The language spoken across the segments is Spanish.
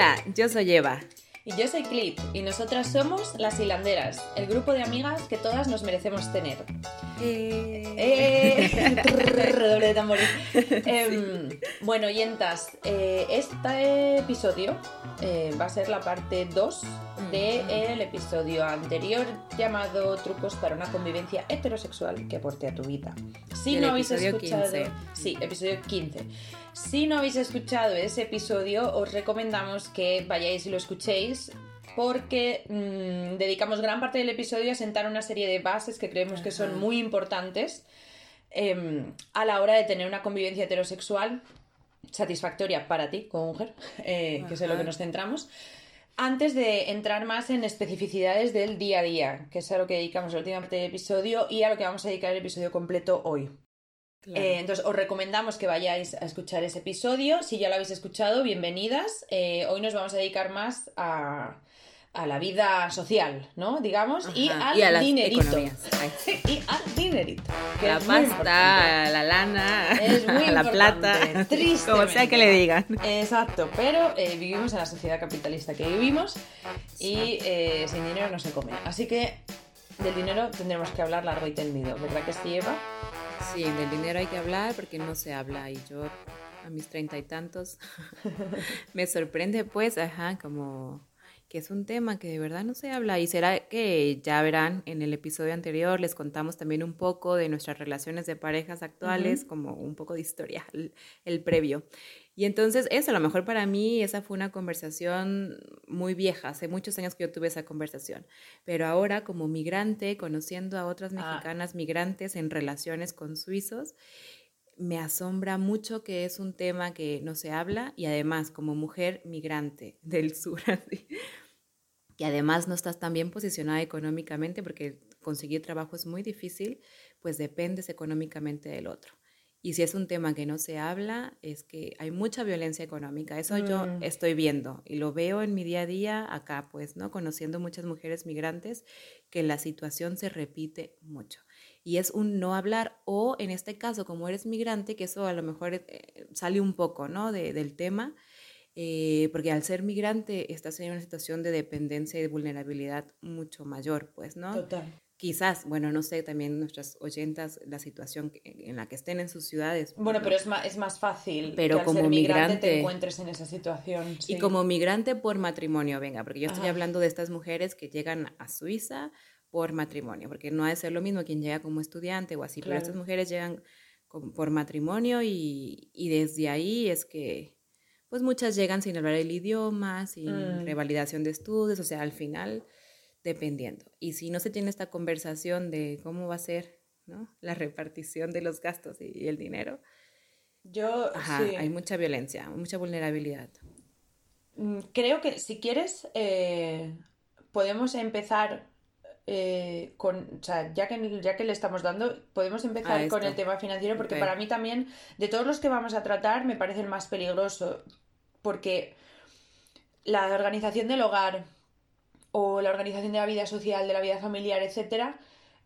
Hola, yo soy Eva. Y yo soy Clip, y nosotras somos Las Hilanderas, el grupo de amigas que todas nos merecemos tener. Eh... Eh, redoble de tambores. Em, bueno, oyentas, eh, este episodio eh, va a ser la parte 2 del episodio anterior llamado Trucos para una convivencia heterosexual que aporte a tu vida. Si no habéis escuchado, 15. sí, episodio 15. Si no habéis escuchado ese episodio, os recomendamos que vayáis y lo escuchéis porque mm, dedicamos gran parte del episodio a sentar una serie de bases que creemos que son muy importantes em, a la hora de tener una convivencia heterosexual satisfactoria para ti como mujer, eh, que es en lo que nos centramos. Antes de entrar más en especificidades del día a día, que es a lo que dedicamos la última parte del episodio y a lo que vamos a dedicar el episodio completo hoy. Claro. Eh, entonces, os recomendamos que vayáis a escuchar ese episodio. Si ya lo habéis escuchado, bienvenidas. Eh, hoy nos vamos a dedicar más a, a la vida social, ¿no? Digamos, y al y a las dinerito. y al dinerito. que La pasta, la lana, Es muy la plata, tristemente. como sea que le digan. Exacto, pero eh, vivimos en la sociedad capitalista que vivimos y eh, sin dinero no se come. Así que del dinero tendremos que hablar largo y tendido, ¿verdad que sí, Eva? Sí, del dinero hay que hablar porque no se habla y yo a mis treinta y tantos me sorprende pues, ajá, como que es un tema que de verdad no se habla y será que ya verán en el episodio anterior les contamos también un poco de nuestras relaciones de parejas actuales, como un poco de historia, el, el previo. Y entonces eso, a lo mejor para mí esa fue una conversación muy vieja, hace muchos años que yo tuve esa conversación, pero ahora como migrante, conociendo a otras Ah. mexicanas migrantes en relaciones con suizos, me asombra mucho que es un tema que no se habla y además como mujer migrante del sur, así, que además no estás tan bien posicionada económicamente porque conseguir trabajo es muy difícil, pues dependes económicamente del otro. Y si es un tema que no se habla, es que hay mucha violencia económica. Eso yo Mm. estoy viendo y lo veo en mi día a día acá, pues, ¿no? Conociendo muchas mujeres migrantes que la situación se repite mucho. Y es un no hablar o en este caso, como eres migrante, que eso a lo mejor eh, sale un poco, ¿no? De- del tema, eh, porque al ser migrante estás en una situación de dependencia y de vulnerabilidad mucho mayor, pues, ¿no? Total. Quizás, bueno, no sé, también nuestras oyentas, la situación que- en la que estén en sus ciudades. Bueno, ¿no? pero es más, es más fácil Pero que al como ser migrante te migrante- encuentres en esa situación. Y sí. como migrante por matrimonio, venga, porque yo estoy Ajá. hablando de estas mujeres que llegan a Suiza por matrimonio, porque no ha de ser lo mismo quien llega como estudiante o así, pero Claro. estas mujeres llegan con- por matrimonio y, y desde ahí es que, pues muchas llegan sin hablar el idioma, sin Mm. revalidación de estudios, o sea, al final, dependiendo. Y si no se tiene esta conversación de cómo va a ser ¿no? la repartición de los gastos y, el dinero, Yo ajá, sí. hay mucha violencia, mucha vulnerabilidad. Mm, Creo que si quieres, eh, podemos empezar eh, con, o sea, ya que, ya que le estamos dando, podemos empezar con el tema financiero, porque para mí también, de todos los que vamos a tratar, me parece el más peligroso, porque la organización del hogar o la organización de la vida social, de la vida familiar, etcétera,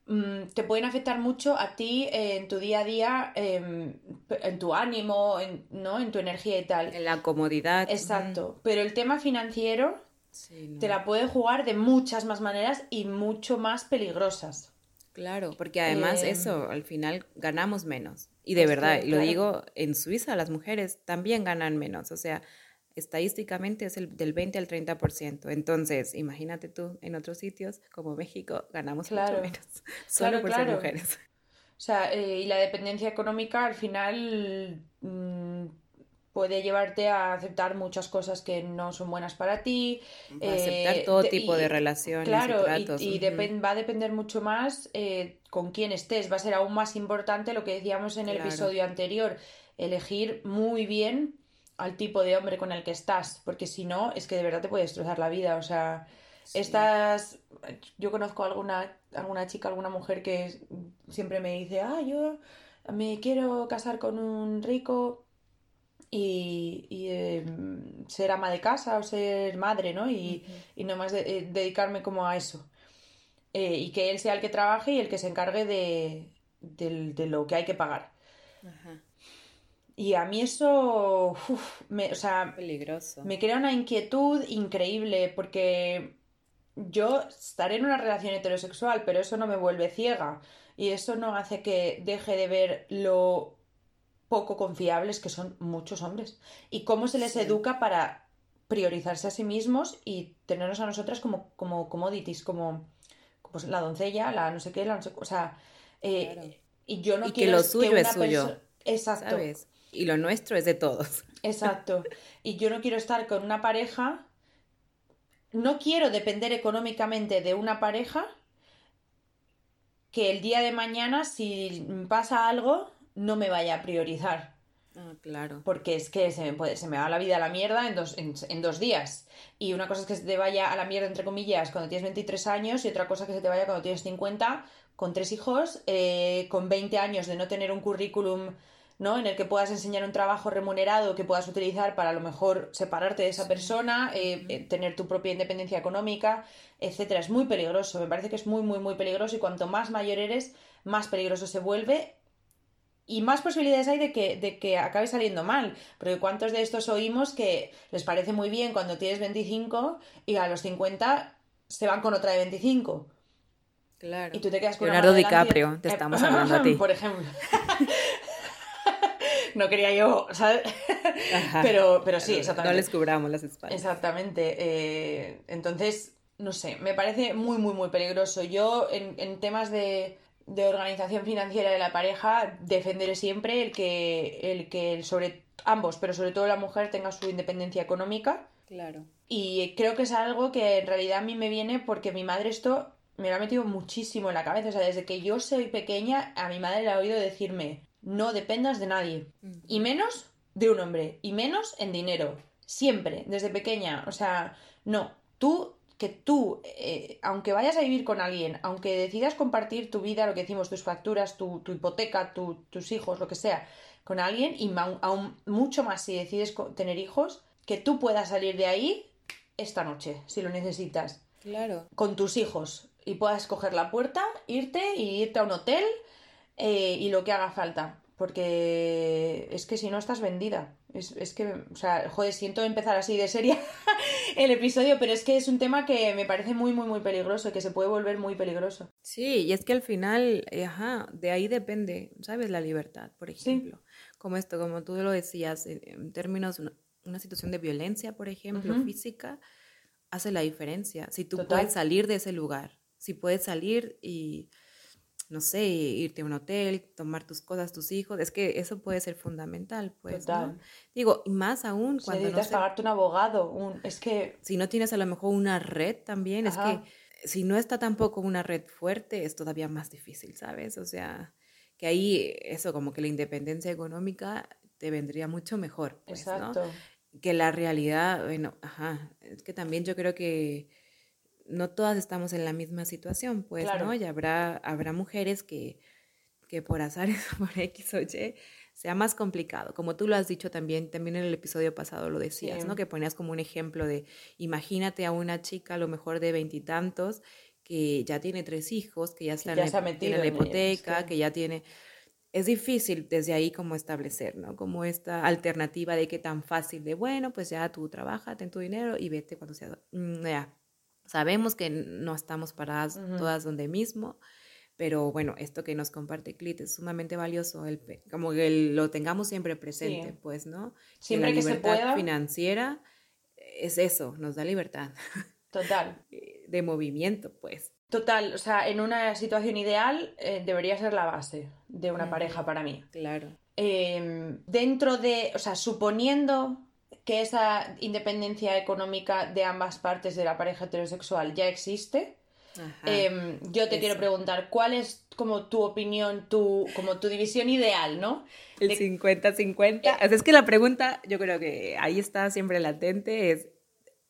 mm, te pueden afectar mucho a ti eh, en tu día a día, em, en tu ánimo, en, ¿no? en tu energía y tal. En la comodidad. Exacto. Pero el tema financiero Sí, no. te la puede jugar de muchas más maneras y mucho más peligrosas. Claro, porque además Eh, eso, al final ganamos menos. Y de verdad, que, y lo claro. digo, en Suiza las mujeres también ganan menos. O sea, estadísticamente es el, del 20 al 30%. Entonces, imagínate tú, en otros sitios como México ganamos Claro. mucho menos. Solo Claro, por claro. ser mujeres. O sea, eh, y la dependencia económica al final mm, puede llevarte a aceptar muchas cosas que no son buenas para ti. Aceptar eh, todo tipo y- de relaciones Claro, y tratos. y va a depender mucho más eh, con quién estés. Va a ser aún más importante lo que decíamos en el episodio anterior, elegir muy bien al tipo de hombre con el que estás, porque si no, es que de verdad te puede destrozar la vida. O sea, Sí. estas, yo conozco alguna, alguna chica, alguna mujer que siempre me dice, ah, yo me quiero casar con un rico y, y, eh, ser ama de casa o ser madre, ¿no? Y, y nomás de- eh, dedicarme como a eso. Eh, y que él sea el que trabaje y el que se encargue de, del- de lo que hay que pagar. Ajá. Y a mí eso, me, o sea, Peligroso. me crea una inquietud increíble porque yo estaré en una relación heterosexual, pero eso no me vuelve ciega y eso no hace que deje de ver lo poco confiables que son muchos hombres y cómo se les Sí. educa para priorizarse a sí mismos y tenernos a nosotras como, como commodities, como, como la doncella, la no sé qué, la no sé, o sea, eh, Claro. y yo no Y que quiero lo suyo una es suyo, Exacto. ¿Sabes? Y lo nuestro es de todos. Exacto. Y yo no quiero estar con una pareja, no quiero depender económicamente de una pareja que el día de mañana, si pasa algo, no me vaya a priorizar. Ah, claro. Porque es que se me, puede, se me va la vida a la mierda en dos, en, en dos días. Y una cosa es que se te vaya a la mierda, entre comillas, cuando tienes 23 años y otra cosa que se te vaya cuando tienes 50, con tres hijos, eh, con 20 años de no tener un currículum, ¿no? En el que puedas enseñar un trabajo remunerado que puedas utilizar para a lo mejor separarte de esa persona, eh, eh, tener tu propia independencia económica, etcétera. Es muy peligroso, me parece que es muy, muy, muy peligroso y cuanto más mayor eres, más peligroso se vuelve y más posibilidades hay de que, de que acabe saliendo mal. Porque cuántos de estos oímos que les parece muy bien cuando tienes 25 y a los 50 se van con otra de 25. Claro. Y tú te quedas con Leonardo y- DiCaprio, te estamos hablando a ti. Por ejemplo. No quería yo, ¿sabes? Ajá. Pero, pero sí, No exactamente. les cubramos las espaldas. Exactamente. eh, entonces, no sé, me parece muy, muy, muy peligroso. Yo, en, en temas de, de organización financiera de la pareja, defenderé siempre el que, el que sobre ambos, pero sobre todo la mujer, tenga su independencia económica. Claro. Y creo que es algo que en realidad a mí me viene porque mi madre esto me lo ha metido muchísimo en la cabeza. O sea, desde que yo soy pequeña, a mi madre le ha oído decirme, no dependas de nadie. Y menos de un hombre. Y menos en dinero. Siempre, desde pequeña. O sea, no. Tú, que tú, eh, aunque vayas a vivir con alguien, aunque decidas compartir tu vida, lo que decimos, tus facturas, tu, tu hipoteca, tu- tus hijos, lo que sea, con alguien, y aún mucho más si decides tener hijos, que tú puedas salir de ahí esta noche, si lo necesitas Claro. con tus hijos y puedas coger la puerta, irte y irte a un hotel eh, y lo que haga falta. Porque es que si no estás vendida. Es, es que, o sea, joder, siento empezar así de seria el episodio, pero es que es un tema que me parece muy, muy, muy peligroso, que se puede volver muy peligroso. Sí, y es que al final, eh, ajá, de ahí depende, ¿sabes? La libertad, por ejemplo. Como esto, como tú lo decías, en, términos una, situación de violencia, por ejemplo, Ujú. física, hace la diferencia. Si tú Total. puedes salir de ese lugar, si puedes salir y, no sé, irte a un hotel, tomar tus cosas, tus hijos, es que eso puede ser fundamental, pues, ¿no? Total. Digo, y más aún Si cuando no necesitas se pagarte un abogado, un... es que... si no tienes a lo mejor una red también, es que si no está tampoco una red fuerte, es todavía más difícil, ¿sabes? O sea, que ahí eso, como que la independencia económica te vendría mucho mejor, pues, ¿no? Exacto. Que la realidad, bueno, ajá, es que también yo creo que no todas estamos en la misma situación, pues, Claro. ¿no? Y habrá, habrá mujeres que, que por azares, por X o Y, sea más complicado. Como tú lo has dicho también, también en el episodio pasado lo decías, Sí. ¿no? Que ponías como un ejemplo de, imagínate a una chica a lo mejor de veintitantos que ya tiene tres hijos, que ya está en ya la- tiene la en es hipoteca, que- que ya tiene... Es difícil desde ahí como establecer, ¿no? Como esta alternativa de que tan fácil de, bueno, pues ya tú trabaja, ten tu dinero y vete cuando sea... Mm, ya. Sabemos que no estamos paradas Ujú. todas donde mismo, pero bueno, esto que nos comparte Clit es sumamente valioso, el, como que lo tengamos siempre presente, Sí. pues, ¿no? Siempre la que se libertad pueda. financiera es eso, nos da libertad Total. de movimiento, pues. Total, o sea, en una situación ideal eh, debería ser la base de una pareja para mí. Claro. Eh, dentro de, o sea, suponiendo que esa independencia económica de ambas partes de la pareja heterosexual ya existe, eh, yo te eso. quiero preguntar, ¿cuál es como tu opinión, tu, como tu división ideal, ¿no? El de- 50-50. O sea, es que la pregunta, yo creo que ahí está siempre latente, es,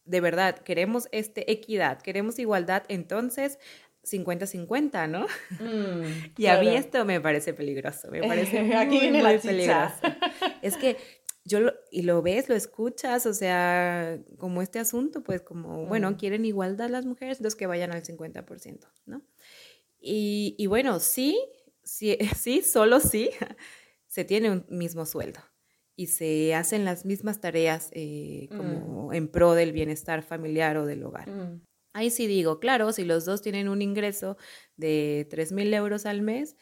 de verdad, ¿queremos este equidad? ¿Queremos igualdad? Entonces, 50-50, ¿no? Mm, Y a mí claro. esto me parece peligroso, me parece Aquí muy, muy peligroso. Es que yo lo, y lo ves, lo escuchas, o sea, como este asunto, pues como, bueno, Mm. quieren igualdad las mujeres, entonces que vayan al 50%, ¿no? Y, y bueno, sí, sí, sí, solo sí, se tiene un mismo sueldo. y se hacen las mismas tareas eh, Mm. como en pro del bienestar familiar o del hogar. Mm, Ahí sí digo, claro, si los dos tienen un ingreso de 3 mil euros al mes,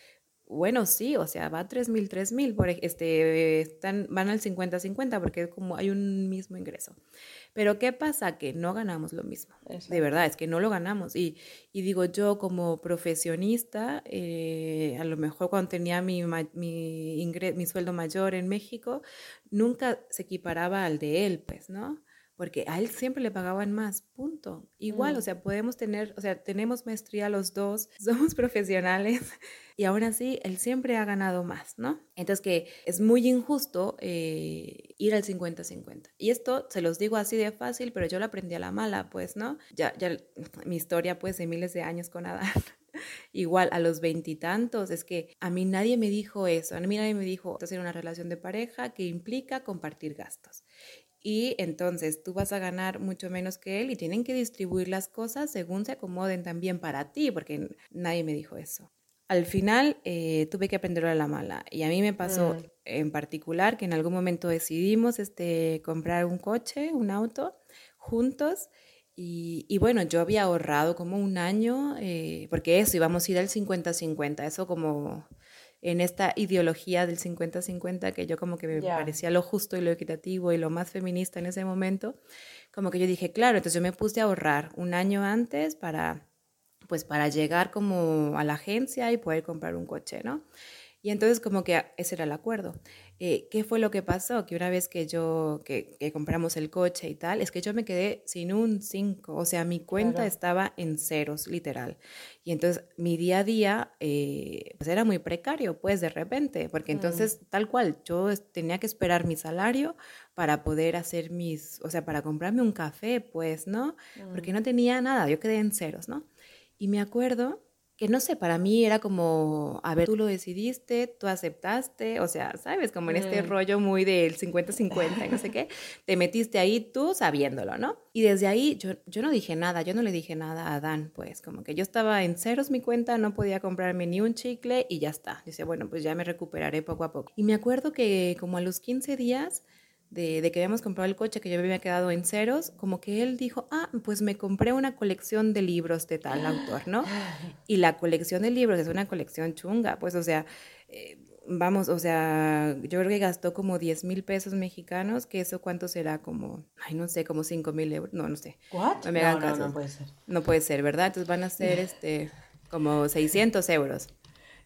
bueno, sí, o sea, va 3 mil, 3 mil, por ej- este, están, van al 50-50 porque es como hay un mismo ingreso. Pero ¿qué pasa? Que no ganamos lo mismo. Exacto. De verdad, es que no lo ganamos. Y, y digo, yo como profesionista, eh, a lo mejor cuando tenía mi, ma- mi, ingre- mi sueldo mayor en México, nunca se equiparaba al de él, pues, ¿no? Porque a él siempre le pagaban más, punto. Igual, Mm. o sea, podemos tener, o sea, tenemos maestría los dos, somos profesionales y aún así él siempre ha ganado más, ¿no? Entonces que es muy injusto eh, ir al 50-50. Y esto se los digo así de fácil, pero yo lo aprendí a la mala, pues, ¿no? Ya, ya mi historia, pues, de miles de años con Adán. Igual a los veintitantos, es que a mí nadie me dijo eso, a mí nadie me dijo hacer una relación de pareja que implica compartir gastos. Y entonces tú vas a ganar mucho menos que él y tienen que distribuir las cosas según se acomoden también para ti, porque nadie me dijo eso. Al final eh, tuve que aprenderlo a la mala y a mí me pasó Mm. en particular que en algún momento decidimos este, comprar un coche, un auto, juntos. Y, y bueno, yo había ahorrado como un año, eh, porque eso, íbamos a ir al 50-50, eso como en esta ideología del 50-50 que yo como que me parecía lo justo y lo equitativo y lo más feminista en ese momento, como que yo dije, claro, entonces yo me puse a ahorrar un año antes para, pues para llegar como a la agencia y poder comprar un coche, ¿no? Y entonces como que ese era el acuerdo. Eh, ¿Qué fue lo que pasó? Que una vez que yo, que, que compramos el coche y tal, es que yo me quedé sin un 5, o sea, mi cuenta Claro. estaba en ceros, literal. Y entonces mi día a día, eh, pues era muy precario, pues de repente, porque Mm. entonces tal cual, yo tenía que esperar mi salario para poder hacer mis, o sea, para comprarme un café, pues, ¿no? Porque no tenía nada, yo quedé en ceros, ¿no? Y me acuerdo que no sé, para mí era como, a ver, tú lo decidiste, tú aceptaste, o sea, ¿sabes? Como en este Mm. rollo muy del 50-50 y no sé qué, te metiste ahí tú sabiéndolo, ¿no? Y desde ahí yo, yo no dije nada, yo no le dije nada a Dan, pues como que yo estaba en ceros mi cuenta, no podía comprarme ni un chicle y ya está. Dice, bueno, pues ya me recuperaré poco a poco. Y me acuerdo que como a los 15 días de, de que habíamos comprado el coche, que yo me había quedado en ceros, como que él dijo, ah, pues me compré una colección de libros de tal autor, ¿no? Y la colección de libros es una colección chunga, pues, o sea, eh, vamos, o sea, yo creo que gastó como 10 mil pesos mexicanos, que eso cuánto será como, ay, no sé, como 5 mil euros, no, no sé, ¿What? No me no, hagan no, caso. no puede ser. no puede ser, ¿verdad? Entonces van a ser, este, como 600 euros.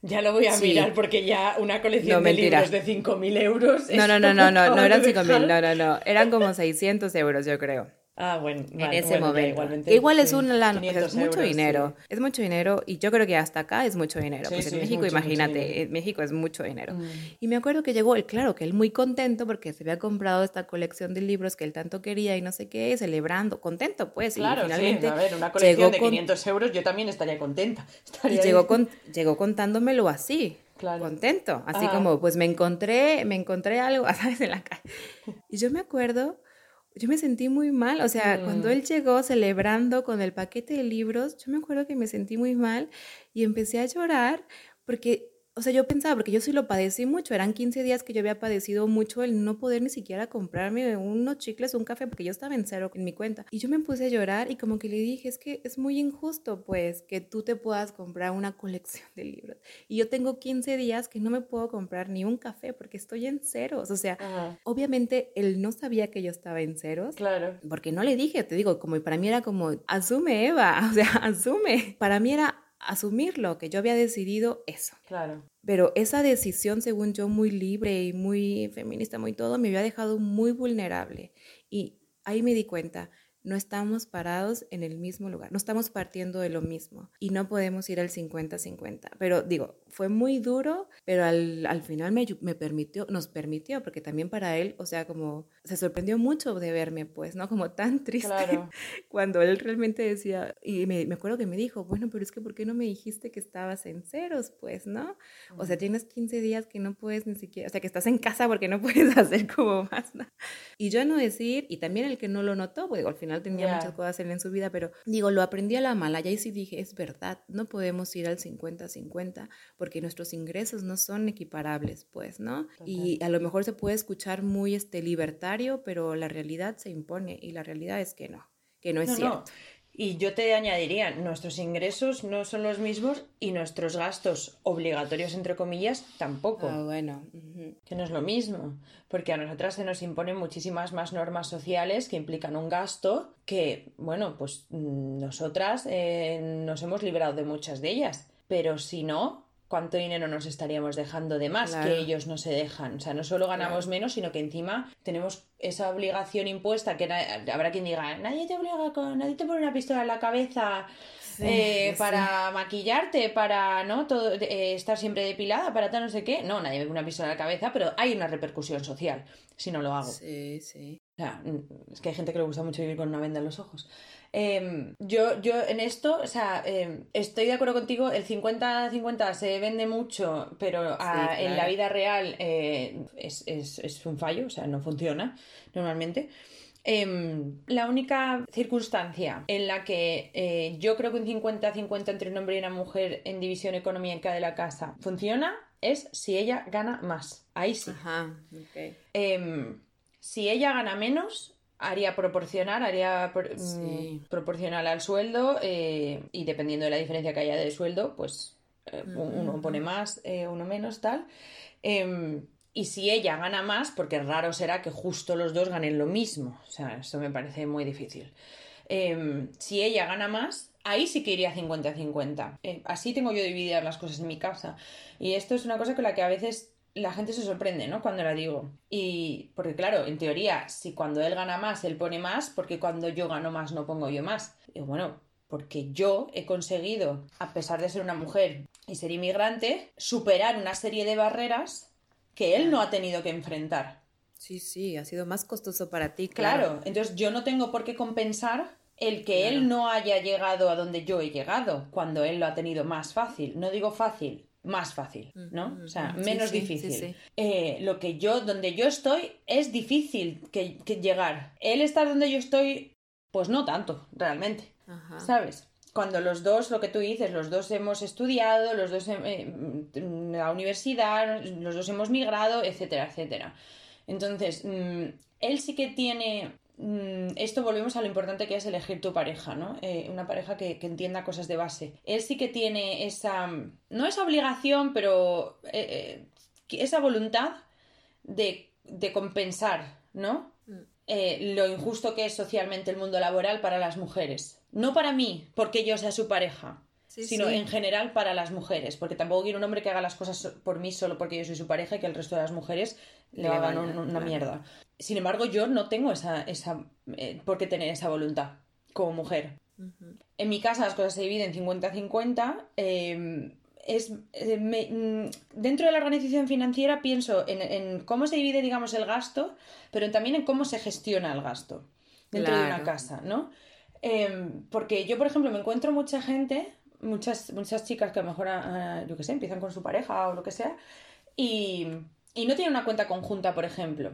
Ya lo voy a Sí. mirar porque ya una colección No, de mentira. libros de 5.000 euros. No, no, no, no, no, no eran de 5 mil, dejar- no, no, no, eran como 600 euros, yo creo. Ah, bueno, en vale, ese bueno, momento. igualmente, igual es sí, una lana, o sea, 500 es mucho euros, dinero, sí. es mucho dinero y yo creo que hasta acá es mucho dinero, Sí, pues en México mucho, mucho imagínate, dinero. en México es mucho dinero. Mm. Y me acuerdo que llegó él, claro, que él muy contento porque se había comprado esta colección de libros que él tanto quería y no sé qué, celebrando, contento pues, Claro, y finalmente sí, a ver, una colección llegó de con- 500 euros yo también estaría contenta. y Estaría llegó, ahí. con, llegó contándomelo así, Claro. contento, así como, pues me encontré, me encontré algo, ¿sabes? En la calle. Y yo me acuerdo, yo me sentí muy mal, o sea, cuando Mm. él llegó celebrando con el paquete de libros, yo me acuerdo que me sentí muy mal y empecé a llorar porque, o sea, yo pensaba, porque yo sí lo padecí mucho, eran 15 días que yo había padecido mucho el no poder ni siquiera comprarme unos chicles, un café, porque yo estaba en cero en mi cuenta. Y yo me puse a llorar y como que le dije, es que es muy injusto, pues, que tú te puedas comprar una colección de libros. Y yo tengo 15 días que no me puedo comprar ni un café porque estoy en ceros. O sea, Ajá, obviamente él no sabía que yo estaba en ceros. Claro. Porque no le dije, te digo, como para mí era como, asume Eva, o sea, asume. Para mí era asumirlo, que yo había decidido eso. Claro. Pero esa decisión, según yo, muy libre y muy feminista, muy todo, me había dejado muy vulnerable. Y ahí me di cuenta, no estamos parados en el mismo lugar, no estamos partiendo de lo mismo y no podemos ir al 50-50. Pero digo, fue muy duro, pero al, al final me, me permitió, nos permitió, porque también para él, o sea, como se sorprendió mucho de verme, pues, ¿no? Como tan triste Claro. cuando él realmente decía, y me, me acuerdo que me dijo, bueno, pero es que ¿por qué no me dijiste que estabas en ceros? Pues, ¿no? O sea, tienes 15 días que no puedes ni siquiera, o sea, que estás en casa porque no puedes hacer como más, ¿no? Y yo no decir, y también el que no lo notó, pues digo, al final tenía muchas cosas hacer en su vida, pero digo, lo aprendí a la mala, y ahí sí dije, es verdad, no podemos ir al 50-50 porque nuestros ingresos no son equiparables, pues, ¿no? Y a lo mejor se puede escuchar muy este, libertario, pero la realidad se impone y la realidad es que no, que no es cierto. Y yo te añadiría, nuestros ingresos no son los mismos y nuestros gastos obligatorios, entre comillas, tampoco. Ah, bueno. Que no es lo mismo, porque a nosotras se nos imponen muchísimas más normas sociales que implican un gasto que, bueno, pues mm, nosotras eh, nos hemos librado de muchas de ellas. Pero si no, cuánto dinero nos estaríamos dejando de más que ellos no se dejan. O sea, no solo ganamos menos, sino que encima tenemos esa obligación impuesta que habrá quien diga, nadie te obliga con, nadie te pone una pistola en la cabeza. Eh, para maquillarte, para no Todo, eh, estar siempre depilada, para tal no sé qué. No, nadie me pone una pistola en la cabeza, pero hay una repercusión social si no lo hago. Sí, sí. O sea, es que hay gente que le gusta mucho vivir con una venda en los ojos. Em, yo, yo en esto, o sea, em, estoy de acuerdo contigo, el 50-50 se vende mucho, pero en la vida real eh, es, un fallo, o sea, no funciona normalmente. Em, la única circunstancia en la que eh, yo creo que un 50-50 entre un hombre y una mujer en división económica de la casa funciona es si ella gana más. Ahí sí. Ajá, si ella gana menos, haría proporcionar, haría mm, proporcional al sueldo eh, y dependiendo de la diferencia que haya de sueldo, pues eh, uno pone más, eh, uno menos, tal. Em, y si ella gana más, porque raro será que justo los dos ganen lo mismo, o sea, eso me parece muy difícil. Em, si ella gana más, ahí sí que iría 50-50. así tengo yo divididas las cosas en mi casa. Y esto es una cosa con la que a veces la gente se sorprende, ¿no? Cuando la digo. Y porque claro, en teoría, si cuando él gana más, él pone más, porque cuando yo gano más no pongo yo más. Y bueno, porque yo he conseguido, a pesar de ser una mujer y ser inmigrante, superar una serie de barreras que él no ha tenido que enfrentar. Sí, sí, ha sido más costoso para ti. Claro, claro entonces yo no tengo por qué compensar el que él no haya llegado a donde yo he llegado, cuando él lo ha tenido más fácil. No digo fácil, más fácil, ¿no? O sea, menos difícil. Eh, lo que yo, donde yo estoy, es difícil que, llegar. Él estar donde yo estoy, pues no tanto, realmente. ¿Sabes? Cuando los dos, lo que tú dices, los dos hemos estudiado, los dos en eh, la universidad, los dos hemos migrado, etcétera, etcétera. Entonces, mm, él sí que tiene Mm, esto volvemos a lo importante que es elegir tu pareja, ¿no? Eh, una pareja que, entienda cosas de base. Él sí que tiene esa, no esa obligación, pero eh, eh, esa voluntad de, compensar, ¿no? Mm. lo injusto que es socialmente el mundo laboral para las mujeres. No para mí, porque yo sea su pareja, sino en general para las mujeres, porque tampoco quiero un hombre que haga las cosas por mí solo porque yo soy su pareja y que el resto de las mujeres le, hagan una mierda. Sin embargo, yo no tengo esa, esa eh, por qué tener esa voluntad como mujer. En mi casa las cosas se dividen 50-50. Em, es, eh, mm, dentro de la organización financiera pienso en, cómo se divide, digamos, el gasto, pero también en cómo se gestiona el gasto dentro de una casa, ¿no? Em, porque yo, por ejemplo, me encuentro mucha gente, muchas, muchas chicas que a lo mejor, ah, yo qué sé, empiezan con su pareja o lo que sea, y, y no tienen una cuenta conjunta, por ejemplo.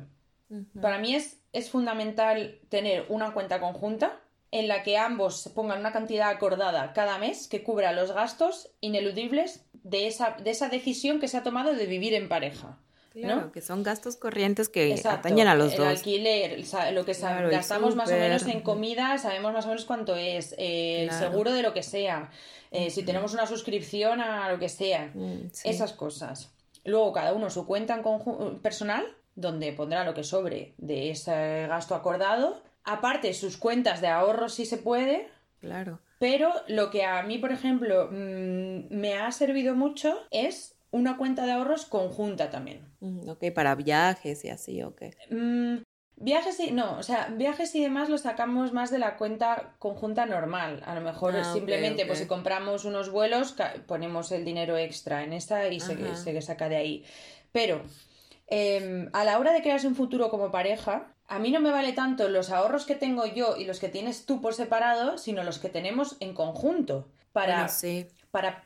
Para mí es, es fundamental tener una cuenta conjunta en la que ambos pongan una cantidad acordada cada mes que cubra los gastos ineludibles de esa, de esa decisión que se ha tomado de vivir en pareja. Que son gastos corrientes que atañen a los el dos. alquiler, lo que gastamos más o menos en comida, sabemos más o menos cuánto es, eh, el seguro de lo que sea, eh, si tenemos una suscripción a lo que sea, mm, esas cosas. Luego cada uno su cuenta en personal donde pondrá lo que sobre de ese gasto acordado. Aparte, sus cuentas de ahorro si se puede. Claro. Pero lo que a mí, por ejemplo, mm, me ha servido mucho es una cuenta de ahorros conjunta también. Mm, ok, para viajes y así, ok. Mm, viajes y. No, o sea, viajes y demás los sacamos más de la cuenta conjunta normal. A lo mejor ah, simplemente, pues si compramos unos vuelos, ponemos el dinero extra en esta y se, se saca de ahí. Pero Em, a la hora de crearse un futuro como pareja, a mí no me vale tanto los ahorros que tengo yo y los que tienes tú por separado, sino los que tenemos en conjunto para, para,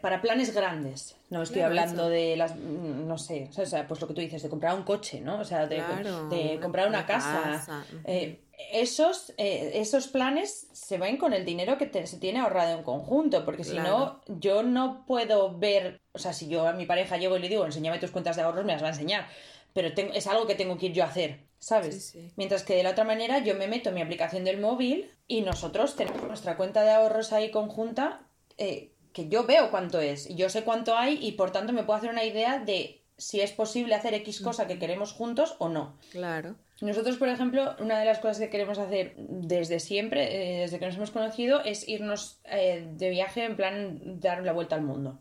para planes grandes. No estoy hablando de las, no sé, o sea, pues lo que tú dices, de comprar un coche, ¿no? O sea, de, comprar una, casa. Eh, esos, eh, esos planes se ven con el dinero que se tiene ahorrado en conjunto, porque si no, yo no puedo ver, o sea, si yo a mi pareja llego y le digo, enséñame tus cuentas de ahorros, me las va a enseñar, pero es algo que tengo que ir yo a hacer, ¿sabes? Mientras que de la otra manera yo me meto en mi aplicación del móvil y nosotros tenemos nuestra cuenta de ahorros ahí conjunta, eh, que yo veo cuánto es, yo sé cuánto hay y por tanto me puedo hacer una idea de si es posible hacer X cosa que queremos juntos o no. Claro. Nosotros, por ejemplo, una de las cosas que queremos hacer desde siempre, eh, desde que nos hemos conocido, es irnos eh, de viaje en plan dar la vuelta al mundo.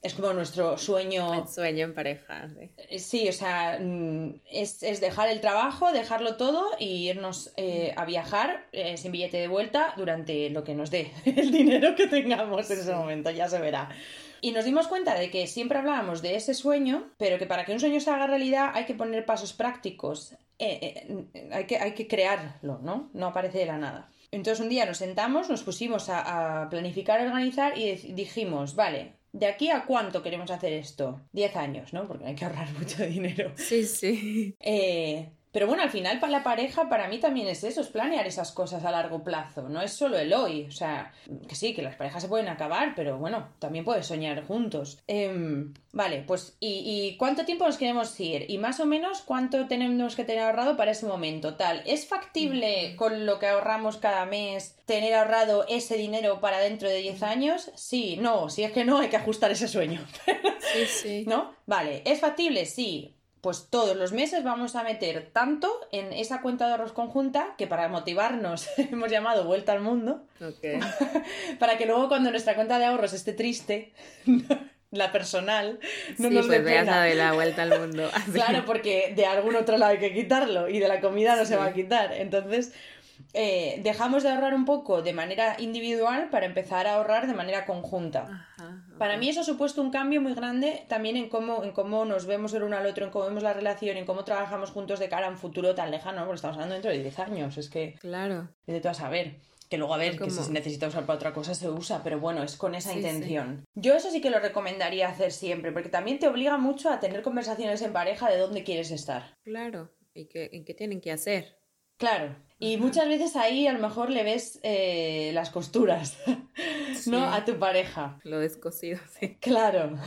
Es como nuestro sueño. El sueño en pareja. Sí, eh, o sea, mm, es, dejar el trabajo, dejarlo todo y irnos a viajar sin billete de vuelta durante lo que nos dé el dinero que tengamos en ese momento, ya se verá. Y nos dimos cuenta de que siempre hablábamos de ese sueño, pero que para que un sueño se haga realidad hay que poner pasos prácticos. Eh, eh, hay, que, hay que crearlo, ¿no? No aparece de la nada. Entonces un día nos sentamos, nos pusimos a, a planificar, organizar y dijimos, vale, ¿De aquí a cuánto queremos hacer esto? Diez años, ¿no? Porque hay que ahorrar mucho dinero. Sí, sí. Eh, pero bueno, al final para la pareja, para mí también es eso, es planear esas cosas a largo plazo, no es solo el hoy. O sea, que sí, que las parejas se pueden acabar, pero bueno, también puedes soñar juntos. Em, vale, pues ¿y, cuánto tiempo nos queremos ir? Y más o menos cuánto tenemos que tener ahorrado para ese momento. Tal, ¿es factible con lo que ahorramos cada mes tener ahorrado ese dinero para dentro de 10 años? Sí, no, si es que no, hay que ajustar ese sueño. sí, sí. ¿No? Vale, ¿es factible? Sí pues todos los meses vamos a meter tanto en esa cuenta de ahorros conjunta que para motivarnos hemos llamado vuelta al mundo. para que luego cuando nuestra cuenta de ahorros esté triste, la personal, no nos pues veas la vuelta al mundo. Claro, porque de algún otro lado hay que quitarlo y de la comida no se va a quitar. Entonces, eh, dejamos de ahorrar un poco de manera individual para empezar a ahorrar de manera conjunta. Para mí eso ha supuesto un cambio muy grande también en cómo, en cómo nos vemos el uno al otro, en cómo vemos la relación, en cómo trabajamos juntos de cara a un futuro tan lejano, porque estamos hablando dentro de 10 años, es que... Claro. Es de todo a saber. Que luego a ver, que si se necesita usar para otra cosa se usa, pero bueno, es con esa intención. Yo eso sí que lo recomendaría hacer siempre, porque también te obliga mucho a tener conversaciones en pareja de dónde quieres estar. Claro, y qué, en qué tienen que hacer. Claro, y muchas veces ahí a lo mejor le ves eh, las costuras, ¿no? A tu pareja. Lo descosido, sí. Claro.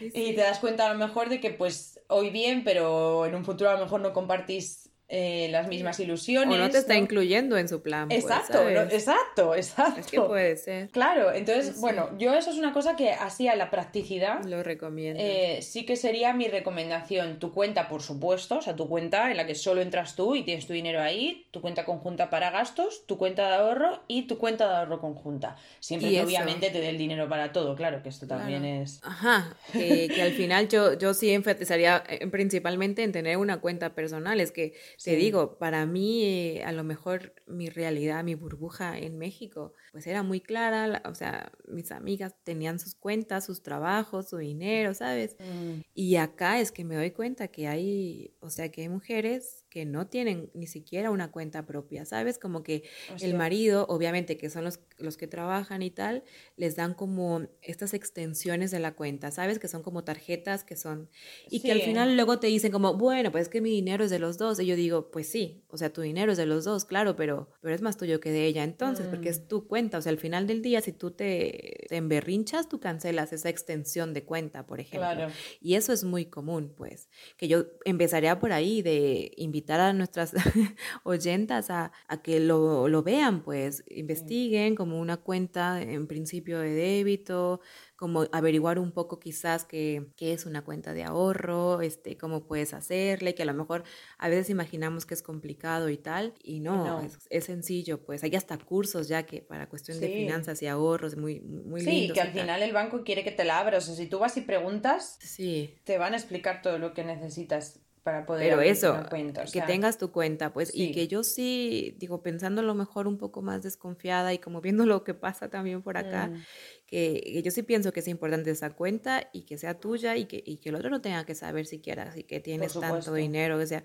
Y te das cuenta a lo mejor de que pues hoy bien, pero en un futuro a lo mejor no compartís eh, las mismas ilusiones. O no te está incluyendo en su plan. Pues, exacto, exacto, exacto. Es que puede ser. Claro, entonces, bueno, yo eso es una cosa que así a la practicidad. Lo recomiendo. Eh, sí que sería mi recomendación. Tu cuenta, por supuesto, o sea, tu cuenta en la que solo entras tú y tienes tu dinero ahí, tu cuenta conjunta para gastos, tu cuenta de ahorro y tu cuenta de ahorro conjunta. Siempre que obviamente te dé el dinero para todo, claro, que esto también es. Ajá, que, que, al final yo, yo sí enfatizaría eh, principalmente en tener una cuenta personal. Es que te digo, para mí, eh, a lo mejor mi realidad, mi burbuja en México, pues era muy clara, o sea, mis amigas tenían sus cuentas, sus trabajos, su dinero, ¿sabes? Mm. Y acá es que me doy cuenta que hay, o sea, que hay mujeres que no tienen ni siquiera una cuenta propia, ¿sabes? Como que el marido, obviamente que son los, los que trabajan y tal, les dan como estas extensiones de la cuenta, ¿sabes? Que son como tarjetas que son... Y que al final luego te dicen como, bueno, pues es que mi dinero es de los dos. Y yo digo, pues sí, o sea, tu dinero es de los dos, claro, pero, pero es más tuyo que de ella entonces, porque es mm. tu cuenta. O sea, al final del día, si tú te, te emberrinchas, tú cancelas esa extensión de cuenta, por ejemplo. Claro. Y eso es muy común, pues, que yo empezaría por ahí de invitar a nuestras oyentas a, que lo, lo, vean, pues investiguen como una cuenta en principio de débito, como averiguar un poco quizás qué, es una cuenta de ahorro, este, cómo puedes hacerle, que a lo mejor a veces imaginamos que es complicado y tal, y no, Es, sencillo, pues hay hasta cursos ya que para cuestión de finanzas y ahorros, muy, muy Sí, que al final el banco quiere que te la abras, o sea, si tú vas y preguntas, sí. te van a explicar todo lo que necesitas para poder Pero eso, que tengas tu cuenta, pues, y que yo sí, digo, pensando a lo mejor un poco más desconfiada y como viendo lo que pasa también por acá, mm. que, yo sí pienso que es importante esa cuenta y que sea tuya y que, y que el otro no tenga que saber siquiera si que tienes tanto dinero, o sea,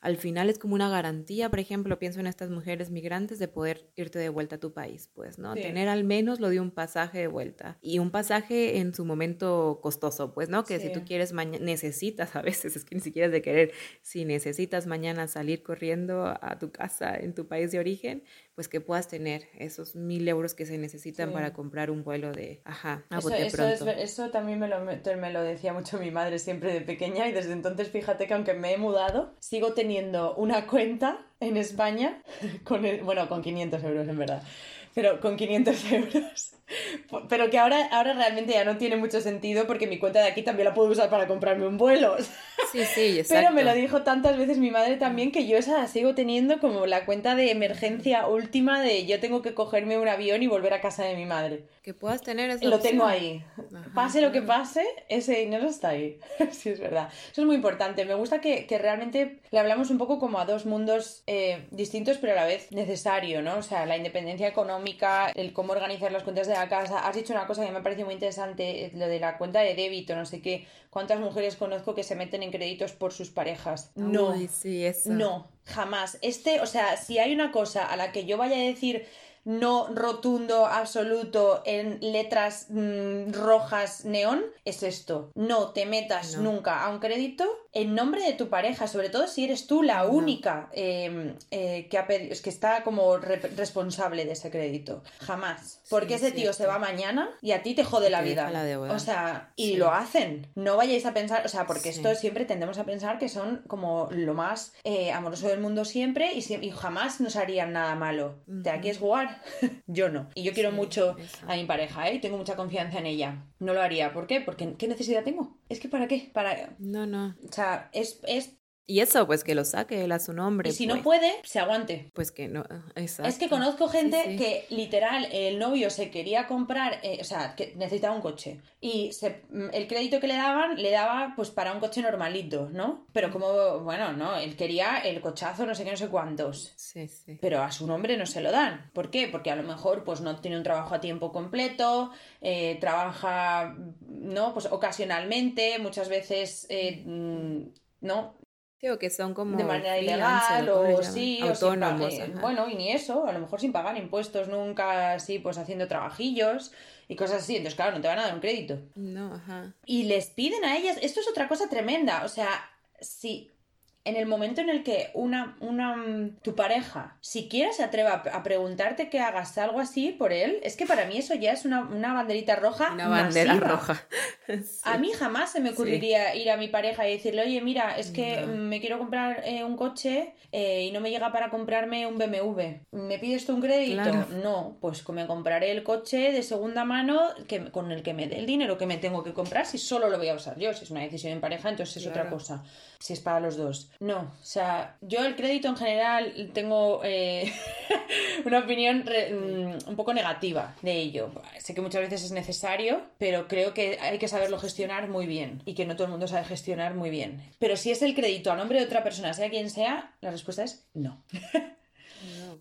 al final es como una garantía, por ejemplo, pienso en estas mujeres migrantes de poder irte de vuelta a tu país, pues, ¿no? Tener al menos lo de un pasaje de vuelta y un pasaje en su momento costoso, pues, ¿no? Que si tú quieres mañana, necesitas a veces, es que ni siquiera es de querer, si necesitas mañana salir corriendo a tu casa en tu país de origen, pues que puedas tener esos mil euros que se necesitan para comprar un vuelo de, ajá, a eso, eso, eso también me lo, me lo decía mucho mi madre siempre de pequeña y desde entonces fíjate que aunque me he mudado, sigo teniendo una cuenta en España con, el, bueno, con 500 euros en verdad, pero con 500 euros pero que ahora, ahora realmente ya no tiene mucho sentido porque mi cuenta de aquí también la puedo usar para comprarme un vuelo. Sí, sí, exacto. Pero me lo dijo tantas veces mi madre también que yo esa la sigo teniendo como la cuenta de emergencia última de yo tengo que cogerme un avión y volver a casa de mi madre. Que puedas tener eso. Lo tengo ahí. pase lo que pase, ese dinero está ahí. sí, es verdad. Eso es muy importante. Me gusta que, que realmente le hablamos un poco como a dos mundos eh, distintos pero a la vez necesario, ¿no? O sea, la independencia económica, el cómo organizar las cuentas de Has dicho una cosa que me ha parecido muy interesante, lo de la cuenta de débito, no sé qué. ¿Cuántas mujeres conozco que se meten en créditos por sus parejas? No. sí, eso. No, jamás. Este, o sea, si hay una cosa a la que yo vaya a decir no rotundo, absoluto, en letras mm, rojas neón, es esto. No te metas nunca a un crédito en nombre de tu pareja, sobre todo si eres tú la única em, eh, que, ha es que está como responsable de ese crédito. Jamás. Porque ese tío se va mañana y a ti te jode la vida. o sea, y lo hacen. No vayáis a pensar, o sea, porque esto siempre tendemos a pensar que son como lo más eh, amoroso del mundo siempre y, jamás nos harían nada malo. ¿Te aquí es jugar? yo no. Y yo quiero mucho a mi pareja, ¿eh? Tengo mucha confianza en ella. No lo haría. ¿Por qué? Porque ¿qué necesidad tengo? Es que ¿para qué? Para... No, no. O sea, es, es y eso, pues que lo saque él a su nombre. Y si no pues. puede, se aguante. Pues que no, exacto. Es que conozco gente que literal, el novio se quería comprar, eh, o sea, que necesitaba un coche. Y se, mm, el crédito que le daban, le daba pues para un coche normalito, ¿no? Pero como, bueno, no, él quería el cochazo, no sé qué, no sé cuántos. Sí, sí. Pero a su nombre no se lo dan. ¿Por qué? Porque a lo mejor pues no tiene un trabajo a tiempo completo, eh, trabaja, ¿no? Pues ocasionalmente, muchas veces... Eh, mm, ¿no? Creo que son como de manera ilegal o sí, autónomos. bueno, y ni eso, a lo mejor sin pagar impuestos nunca, así pues haciendo trabajillos y cosas así. Entonces, claro, no te van a dar un crédito. No, ajá. Y les piden a ellas, esto es otra cosa tremenda, o sea, si en el momento en el que una, una tu pareja siquiera se atreva a preguntarte que hagas algo así por él, es que para mí eso ya es una, banderita roja. Una bandera roja. A mí jamás se me ocurriría ir a mi pareja y decirle, oye, mira, es que me quiero comprar eh, un coche eh, y no me llega para comprarme un BMW. ¿Me pides tú un crédito? No, pues me compraré el coche de segunda mano que, con el que me dé el dinero que me tengo que comprar si solo lo voy a usar yo. Si es una decisión en pareja, entonces es otra cosa. Si es para los dos. No, o sea, yo el crédito en general tengo eh, una opinión mm, un poco negativa de ello. Sé que muchas veces es necesario, pero creo que hay que saberlo gestionar muy bien y que no todo el mundo sabe gestionar muy bien. Pero si es el crédito a nombre de otra persona, sea quien sea, la respuesta es no.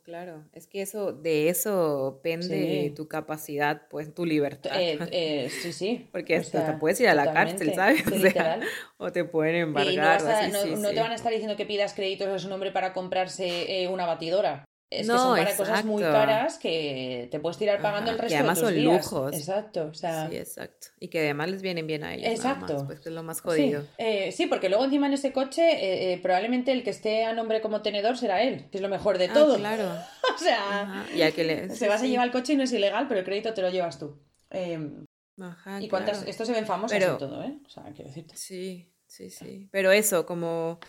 No, claro, es que eso, de eso depende tu capacidad, pues tu libertad. Eh, eh, sí, sí. Porque te puedes ir a la cárcel, ¿sabes? O, te pueden embargar. no, te van a estar diciendo que pidas créditos a su nombre para comprarse eh, una batidora. Es que son para cosas muy caras que te puedes tirar pagando el resto que además de tus son lujos. Exacto, o sea... Sí, exacto. Y que además les vienen bien a ellos. Exacto. pues que es lo más jodido. Sí. sí, porque luego encima en ese coche probablemente el que esté a nombre como tenedor será él, que es lo mejor de ah, todo. claro. o sea, y que le... se vas a llevar el coche y no es ilegal, pero el crédito te lo llevas tú. Em, Ajá, y cuántas, esto se ven famosos pero... todo, ¿eh? O sea, quiero decirte. Sí, sí, sí. Pero eso, como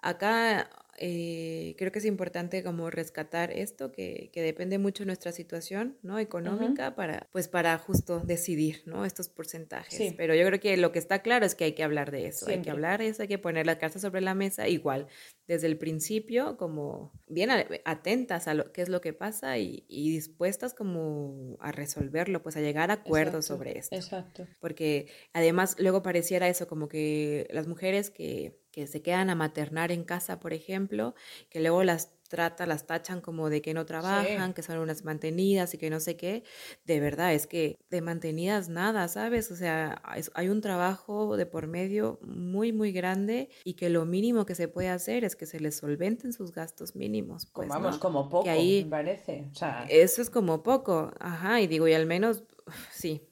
acá eh, creo que es importante como rescatar esto, que, que, depende mucho de nuestra situación, ¿no? Económica para, pues para justo decidir, ¿no? Estos porcentajes. Pero yo creo que lo que está claro es que hay que hablar de eso, hay que hablar de eso, hay que poner la casa sobre la mesa, igual, desde el principio, como bien atentas a lo qué es lo que pasa y, y dispuestas como a resolverlo, pues a llegar a acuerdos sobre esto. Exacto. Porque además luego pareciera eso, como que las mujeres que que se quedan a maternar en casa, por ejemplo, que luego las trata, las tachan como de que no trabajan, que son unas mantenidas y que no sé qué. De verdad, es que de mantenidas nada, ¿sabes? O sea, hay un trabajo de por medio muy, muy grande y que lo mínimo que se puede hacer es que se les solventen sus gastos mínimos. Pues, Vamos, como poco, ahí, me parece. Eso es como poco, ajá, y digo, y al menos, sí,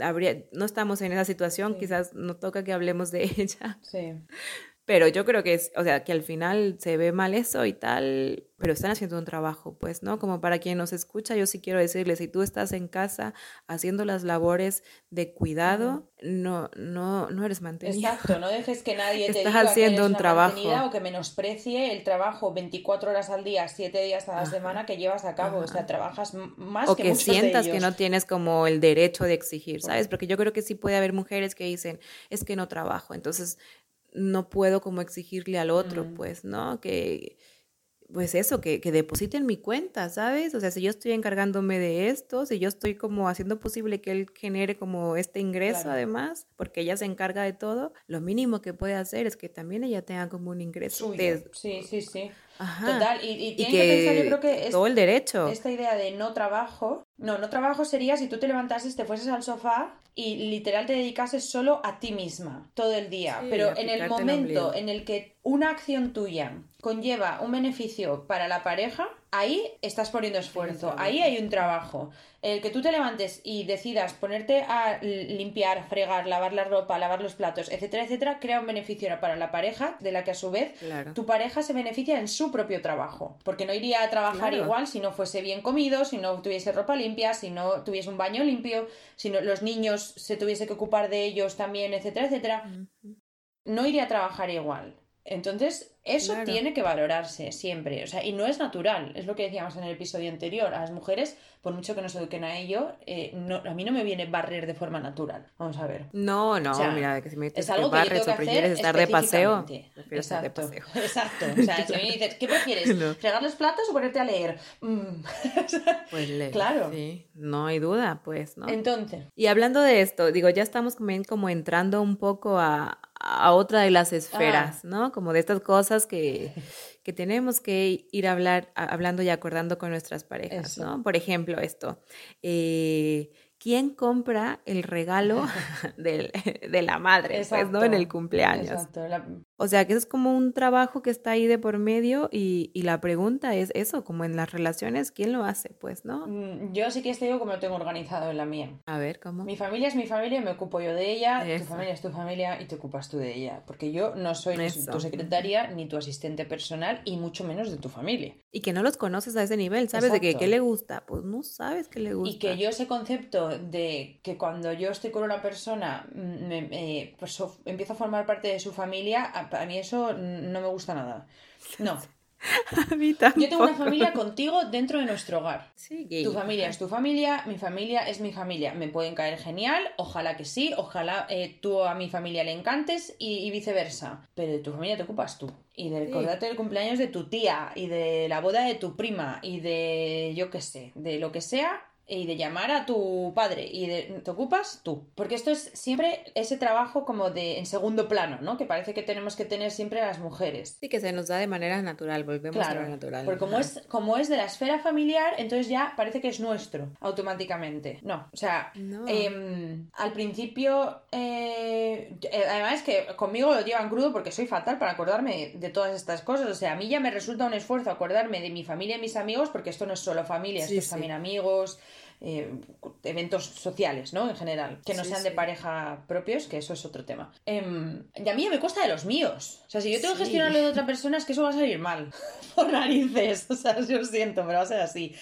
Habría, no estamos en esa situación, quizás no toca que hablemos de ella. Sí. Pero yo creo que es, o sea, que al final se ve mal eso y tal, pero están haciendo un trabajo, pues, ¿no? Como para quien nos escucha, yo sí quiero decirle, si tú estás en casa haciendo las labores de cuidado, no, no, no eres mantenido. Exacto, no dejes que nadie te diga haciendo que un trabajo o que menosprecie el trabajo 24 horas al día, 7 días a la semana que llevas a cabo, o sea, trabajas más o que, que sientas que no tienes como el derecho de exigir, ¿sabes? Porque yo creo que sí puede haber mujeres que dicen, es que no trabajo, entonces no puedo como exigirle al otro, mm. pues, ¿no? Que, pues eso, que, que depositen mi cuenta, ¿sabes? O sea, si yo estoy encargándome de esto, si yo estoy como haciendo posible que él genere como este ingreso además, porque ella se encarga de todo, lo mínimo que puede hacer es que también ella tenga como un ingreso. Sí, sí, sí. Total, y, y, que, pensar, yo creo que es todo el derecho. Esta idea de no trabajo, no, no trabajo sería si tú te levantases, te fueses al sofá y literal te dedicases solo a ti misma todo el día. Pero en el momento en el que una acción tuya conlleva un beneficio para la pareja, ahí estás poniendo esfuerzo, ahí hay un trabajo. El que tú te levantes y decidas ponerte a limpiar, fregar, lavar la ropa, lavar los platos, etcétera, etcétera, crea un beneficio para la pareja, de la que a su vez tu pareja se beneficia en su propio trabajo. Porque no iría a trabajar igual si no fuese bien comido, si no tuviese ropa limpia, si no tuviese un baño limpio, si no, los niños se tuviese que ocupar de ellos también, etcétera, etcétera. No iría a trabajar igual. Entonces, eso tiene que valorarse siempre. O sea, y no es natural. Es lo que decíamos en el episodio anterior. A las mujeres, por mucho que nos eduquen a ello, eh, no, a mí no me viene barrer de forma natural. Vamos a ver. No, no, mira, que si me dices es algo que, barres o prefieres estar de paseo, exacto, de paseo. Exacto. O sea, si me dices, ¿qué prefieres? ¿Fregar los platos o ponerte a leer? Mm. pues leer. Claro. Sí, no hay duda, pues, ¿no? Entonces. Y hablando de esto, digo, ya estamos como entrando un poco a a otra de las esferas, ah. ¿no? Como de estas cosas que, que tenemos que ir a hablar, hablando y acordando con nuestras parejas, ¿no? Por ejemplo, esto. Eh, ¿quién compra el regalo de, la madre, pues, ¿no? En el cumpleaños. Exacto. O sea, que es como un trabajo que está ahí de por medio y, la pregunta es eso, como en las relaciones, ¿quién lo hace, pues, no? Mm, yo sí que te digo como lo tengo organizado en la mía. A ver, ¿cómo? Mi familia es mi familia y me ocupo yo de ella, tu familia es tu familia y te ocupas tú de ella, porque yo no soy tu secretaria ni tu asistente personal y mucho menos de tu familia. Y que no los conoces a ese nivel, ¿sabes? De que qué le gusta, pues no sabes qué le gusta. Y que yo ese concepto de que cuando yo estoy con una persona mm, me, pues, empiezo a formar parte de su familia, a, mí eso no me gusta nada. No. A mí tampoco. Yo tengo una familia contigo dentro de nuestro hogar. Sí, Tu familia es tu familia, mi familia es mi familia. Me pueden caer genial, ojalá que sí, ojalá eh, tú a mi familia le encantes y, viceversa. Pero de tu familia te ocupas tú. Y de recordarte el cumpleaños de tu tía, y de la boda de tu prima, y de yo qué sé, de lo que sea, y de llamar a tu padre y de, te ocupas tú. Porque esto es siempre ese trabajo como de en segundo plano, ¿no? Que parece que tenemos que tener siempre las mujeres. Sí, que se nos da de manera natural, volvemos a lo natural. Porque como es, como es de la esfera familiar, entonces ya parece que es nuestro automáticamente. No, o sea, em, al principio, eh, eh, además que conmigo lo llevan crudo porque soy fatal para acordarme de todas estas cosas. O sea, a mí ya me resulta un esfuerzo acordarme de mi familia y mis amigos porque esto no es solo familia, esto es también amigos eh, eventos sociales, ¿no? En general, que no sean de pareja propios, que eso es otro tema. Em, y a mí me cuesta de los míos. O sea, si yo tengo que gestionarlo de otra persona, es que eso va a salir mal. Por narices. O sea, yo siento, pero va a ser así.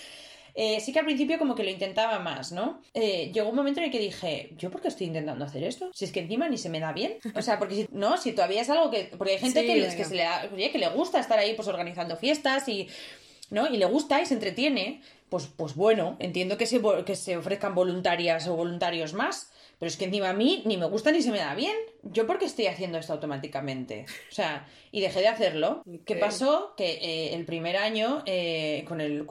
Eh, sí que al principio como que lo intentaba más, ¿no? Eh, llegó un momento en el que dije, ¿yo por qué estoy intentando hacer esto? Si es que encima ni se me da bien. O sea, porque si, no, si todavía es algo que... Porque hay gente que, que, se le que le gusta estar ahí pues organizando fiestas y... ¿no? Y le gusta y se entretiene, pues, pues bueno, entiendo que se, que se ofrezcan voluntarias o voluntarios más, pero es que encima a mí ni me gusta ni se me da bien. ¿Yo por qué estoy haciendo esto automáticamente? O sea, y dejé de hacerlo. ¿Qué pasó? Que eh, el primer año, eh, con el,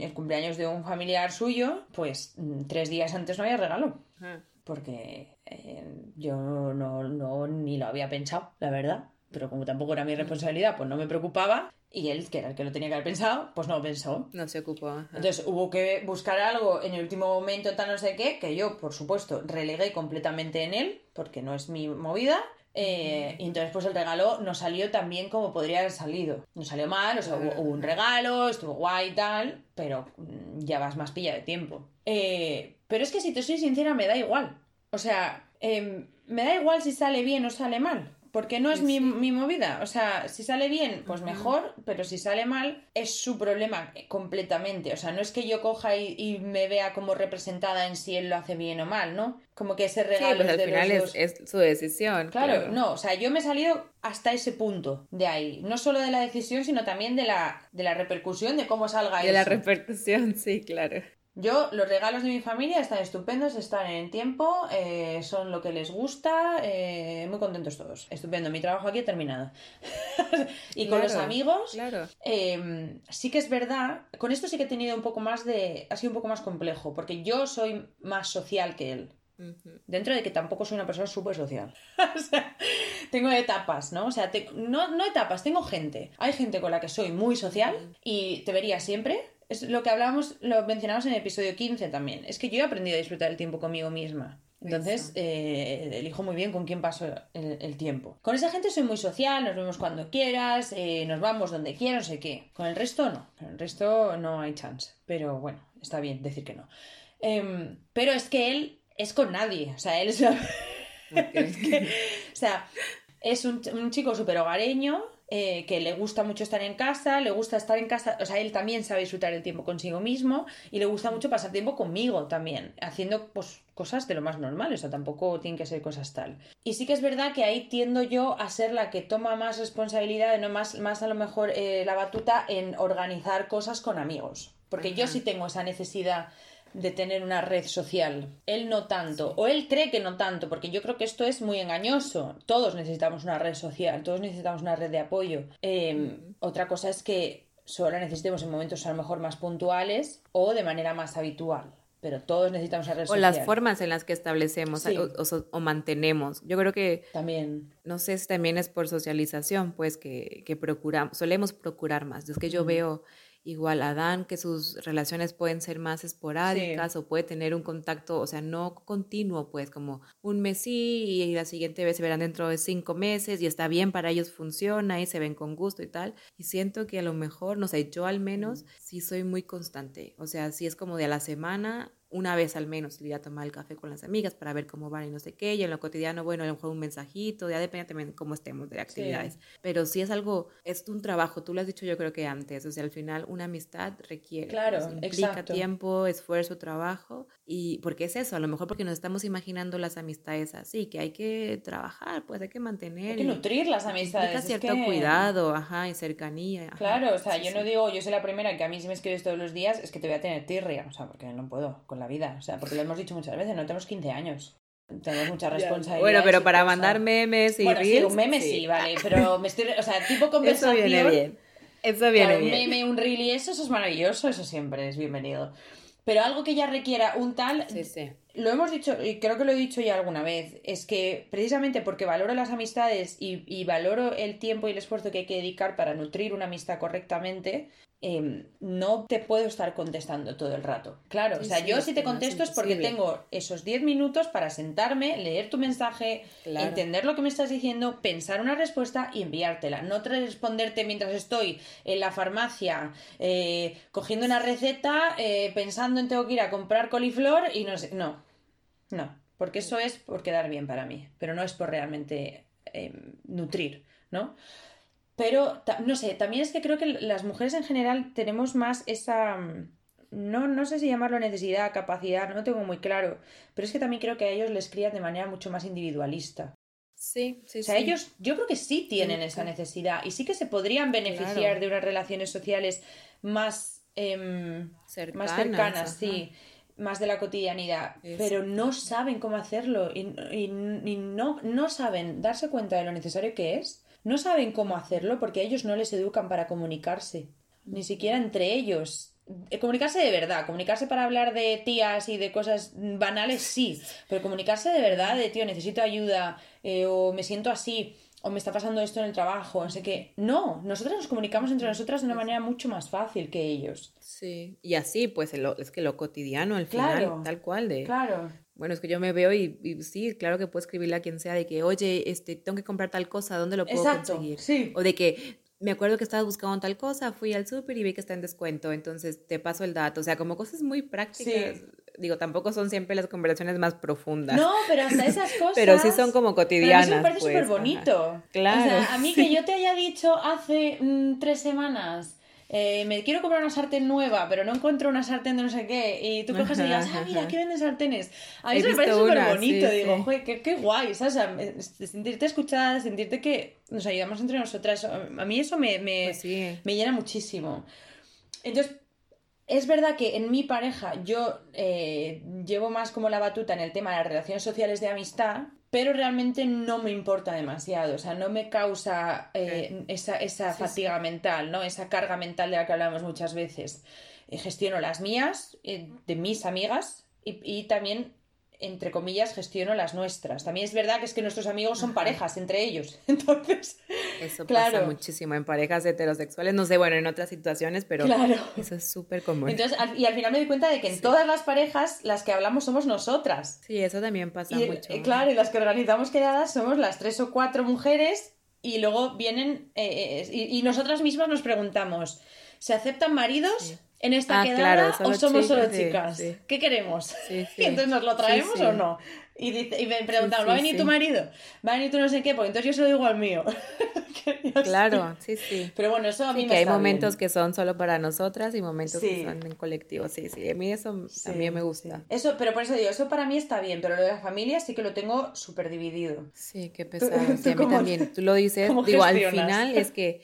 el cumpleaños de un familiar suyo, pues mm, tres días antes no había regalo. Ah. Porque eh, yo no, no, ni lo había pensado, la verdad. pero como tampoco era mi responsabilidad, pues no me preocupaba. Y él, que era el que lo tenía que haber pensado, pues no lo pensó. No se ocupó. Entonces hubo que buscar algo en el último momento, tal no sé qué, que yo, por supuesto, relegué completamente en él, porque no es mi movida. Eh, y entonces pues el regalo no salió tan bien como podría haber salido. No salió mal, o sea, hubo, un regalo, estuvo guay y tal, pero mm, ya vas más pilla de tiempo. Eh, pero es que si te soy sincera, me da igual. O sea, em, me da igual si sale bien o sale mal. Porque no es mi, movida. O sea, si sale bien, pues mejor, pero si sale mal, es su problema completamente. O sea, no es que yo coja y, me vea como representada en si él lo hace bien o mal, ¿no? Como que ese regalo. Sí, pues al final es, su decisión. Claro, no, o sea, yo me he salido hasta ese punto de ahí. No solo de la decisión, sino también de la, de la repercusión de cómo salga eso. De la repercusión, sí, claro. Yo, los regalos de mi familia están estupendos, están en tiempo, eh, son lo que les gusta, eh, muy contentos todos. Estupendo, mi trabajo aquí ha terminado. y con los amigos, claro. Em, sí que es verdad, con esto sí que he tenido un poco más de, ha sido un poco más complejo, porque yo soy más social que él. Dentro de que tampoco soy una persona súper social. o sea, tengo etapas, ¿no? O sea, no, no etapas, tengo gente. Hay gente con la que soy muy social y te vería siempre es lo que hablábamos, lo mencionamos en el episodio 15 también. Es que yo he aprendido a disfrutar el tiempo conmigo misma. Entonces, eh, elijo muy bien con quién paso el, tiempo. Con esa gente soy muy social, nos vemos cuando quieras, eh, nos vamos donde quieras, no sé qué. Con el resto no. Con el resto no hay chance. Pero bueno, está bien decir que no. Em, pero es que él es con nadie. O sea, él es. o sea, es un, un chico súper hogareño eh, que le gusta mucho estar en casa, le gusta estar en casa, o sea, él también sabe disfrutar el tiempo consigo mismo y le gusta mucho pasar tiempo conmigo también, haciendo pues cosas de lo más normal, o sea, tampoco tienen que ser cosas tal. Y sí que es verdad que ahí tiendo yo a ser la que toma más responsabilidad, no más, más a lo mejor eh, la batuta en organizar cosas con amigos, porque yo sí tengo esa necesidad de tener una red social. Él no tanto, o él cree que no tanto, porque yo creo que esto es muy engañoso. Todos necesitamos una red social, todos necesitamos una red de apoyo. Em, otra cosa es que solo la necesitemos en momentos a lo mejor más puntuales o de manera más habitual. Pero todos necesitamos una red social. O las formas en las que establecemos o, mantenemos. Yo creo que. También. No sé si también es por socialización, pues que, que procuramos, solemos procurar más. Es que yo veo igual Adán, que sus relaciones pueden ser más esporádicas o puede tener un contacto, o sea, no continuo, pues como un mes sí y la siguiente vez se verán dentro de cinco meses y está bien, para ellos funciona y se ven con gusto y tal. Y siento que a lo mejor, no sé, yo al menos sí soy muy constante, o sea, sí es como de a la semana una vez al menos ir a tomar el café con las amigas para ver cómo van y no sé qué, y en lo cotidiano, bueno, a lo mejor un mensajito, ya depende también de cómo estemos de actividades, pero si es algo, es un trabajo, tú lo has dicho yo creo que antes, o sea, al final una amistad requiere, claro, pues, implica tiempo, esfuerzo, trabajo, y porque es eso, a lo mejor porque nos estamos imaginando las amistades así, que hay que trabajar, pues hay que mantener. Hay que nutrir las amistades. Implica cierto cuidado, ajá, y cercanía. Claro, o sea, yo no digo, yo soy la primera que a mí si me escribes todos los días es que te voy a tener tirria, o sea, porque no puedo con la vida. O sea, porque lo hemos dicho muchas veces, no tenemos 15 años. Tenemos mucha responsabilidad. Bueno, pero para mandar memes y bueno, Sí, un meme sí. vale, pero me estoy, o sea, tipo conversación. Eso viene bien. Eso viene bien. Un meme, un reel y eso, eso es maravilloso, eso siempre es bienvenido. Pero algo que ya requiera un tal, sí, sí. lo hemos dicho, y creo que lo he dicho ya alguna vez, es que precisamente porque valoro las amistades y, y valoro el tiempo y el esfuerzo que hay que dedicar para nutrir una amistad correctamente, Em, no te puedo estar contestando todo el rato. Claro, o sea, yo si te contesto es porque tengo esos 10 minutos para sentarme, leer tu mensaje, entender lo que me estás diciendo, pensar una respuesta y enviártela. No responderte mientras estoy en la farmacia eh, cogiendo una receta, eh, pensando en tengo que ir a comprar coliflor y no sé. No, no, porque eso es por quedar bien para mí, pero no es por realmente em, nutrir, ¿no? Pero, no sé, también es que creo que las mujeres en general tenemos más esa... Mm, no, no sé si llamarlo necesidad, capacidad, no lo tengo muy claro, pero es que también creo que a ellos les crían de manera mucho más individualista. Sí, sí, O sea, ellos yo creo que sí tienen esa necesidad y sí que se podrían beneficiar de unas relaciones sociales más, em, cercanas, más cercanas, sí, más de la cotidianidad, pero no saben cómo hacerlo y, y, y, no, no saben darse cuenta de lo necesario que es no saben cómo hacerlo porque ellos no les educan para comunicarse, ni siquiera entre ellos. Eh, comunicarse de verdad, comunicarse para hablar de tías y de cosas banales, sí, pero comunicarse de verdad, de tío, necesito ayuda eh, o me siento así, o me está pasando esto en el trabajo, no sé qué. No, nosotras nos comunicamos entre nosotras de una manera mucho más fácil que ellos. Sí, y así, pues es que lo cotidiano al final, tal cual, de... Claro. Bueno, es que yo me veo y, sí, claro que puedo escribirle a quien sea de que, oye, este, tengo que comprar tal cosa, ¿dónde lo puedo Exacto, conseguir? Sí. O de que me acuerdo que estabas buscando tal cosa, fui al súper y vi que está en descuento, entonces te paso el dato. O sea, como cosas muy prácticas. Sí. Digo, tampoco son siempre las conversaciones más profundas. No, pero hasta esas cosas. pero sí son como cotidianas. Pero a mí me parece súper pues, bonito. Claro. O sea, a mí que yo te haya dicho hace mm, tres semanas. Eh, me quiero comprar una sartén nueva, pero no encuentro una sartén de no sé qué, y tú coges y digas, ah, mira, aquí venden sartenes. A mí eso me parece súper bonito, digo, sí. qué, qué, guay, ¿sabes? O sea, sentirte escuchada, sentirte que nos ayudamos entre nosotras, a mí eso me, me, pues sí. me llena muchísimo. Entonces, es verdad que en mi pareja yo eh, llevo más como la batuta en el tema de las relaciones sociales de amistad, pero realmente no me importa demasiado, o sea, no me causa eh, esa, esa sí, fatiga sí. mental, ¿no? Esa carga mental de la que hablamos muchas veces. Eh, gestiono las mías, eh, de mis amigas, y, y, también entre comillas, gestiono las nuestras. También es verdad que es que nuestros amigos son parejas entre ellos. Entonces, eso claro. pasa muchísimo en parejas heterosexuales. No sé, bueno, en otras situaciones, pero claro. eso es súper común. Entonces, y al final me doy cuenta de que en sí. todas las parejas las que hablamos somos nosotras. Sí, eso también pasa y, mucho. Eh, claro, y las que organizamos quedadas somos las tres o cuatro mujeres y luego vienen eh, eh, y, y, nosotras mismas nos preguntamos, ¿se aceptan maridos? Sí en esta ah, quedada claro, o somos chicas, solo sí, chicas? Sí. ¿Qué queremos? Sí, y entonces nos lo traemos o no. Y, dice, y me preguntamos, ¿va a venir tu marido? ¿Va a venir tu no sé qué? Porque entonces yo se lo digo al mío. claro, sí, sí. Pero bueno, eso a mí me que hay está momentos bien. que son solo para nosotras y momentos que son en colectivo. Sí, sí. A mí eso también me gusta. Eso, pero por eso digo, eso para mí está bien, pero lo de la familia sí que lo tengo súper dividido. Sí, qué pesado. Sí, a mí también. Tú lo dices, digo, al final es que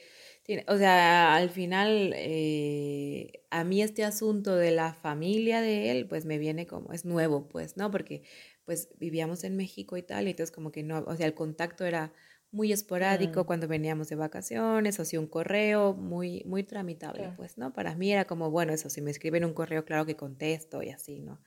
o sea, al final, eh, a mí este asunto de la familia de él, pues me viene como, es nuevo, pues, ¿no? Porque, pues, vivíamos en México y tal, y entonces como que no, o sea, el contacto era muy esporádico cuando veníamos de vacaciones, o si un correo muy, muy tramitable, pues, ¿no? Para mí era como, bueno, eso, si me escriben un correo, claro que contesto y así, ¿no?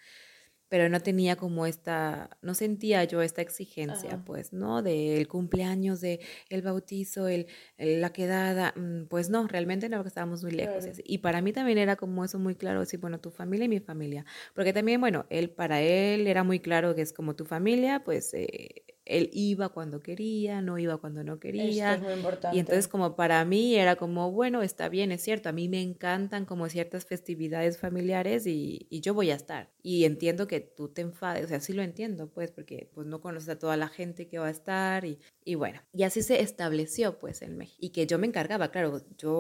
Pero no tenía como esta, no sentía yo esta exigencia, Ajá. pues, ¿no? Del cumpleaños, de el bautizo, el, el, la quedada, pues no, realmente no, porque estábamos muy lejos. Claro. Y para mí también era como eso muy claro, decir, bueno, tu familia y mi familia, porque también, bueno, él, para él era muy claro que es como tu familia, pues... Eh, él iba cuando quería, no iba cuando no quería. Esto es muy importante. Y entonces como para mí era como, bueno, está bien, es cierto, a mí me encantan como ciertas festividades familiares y, y yo voy a estar. Y entiendo que tú te enfades, o sea, sí lo entiendo, pues, porque pues no conoces a toda la gente que va a estar y, y bueno, y así se estableció pues en México. Y que yo me encargaba, claro, yo,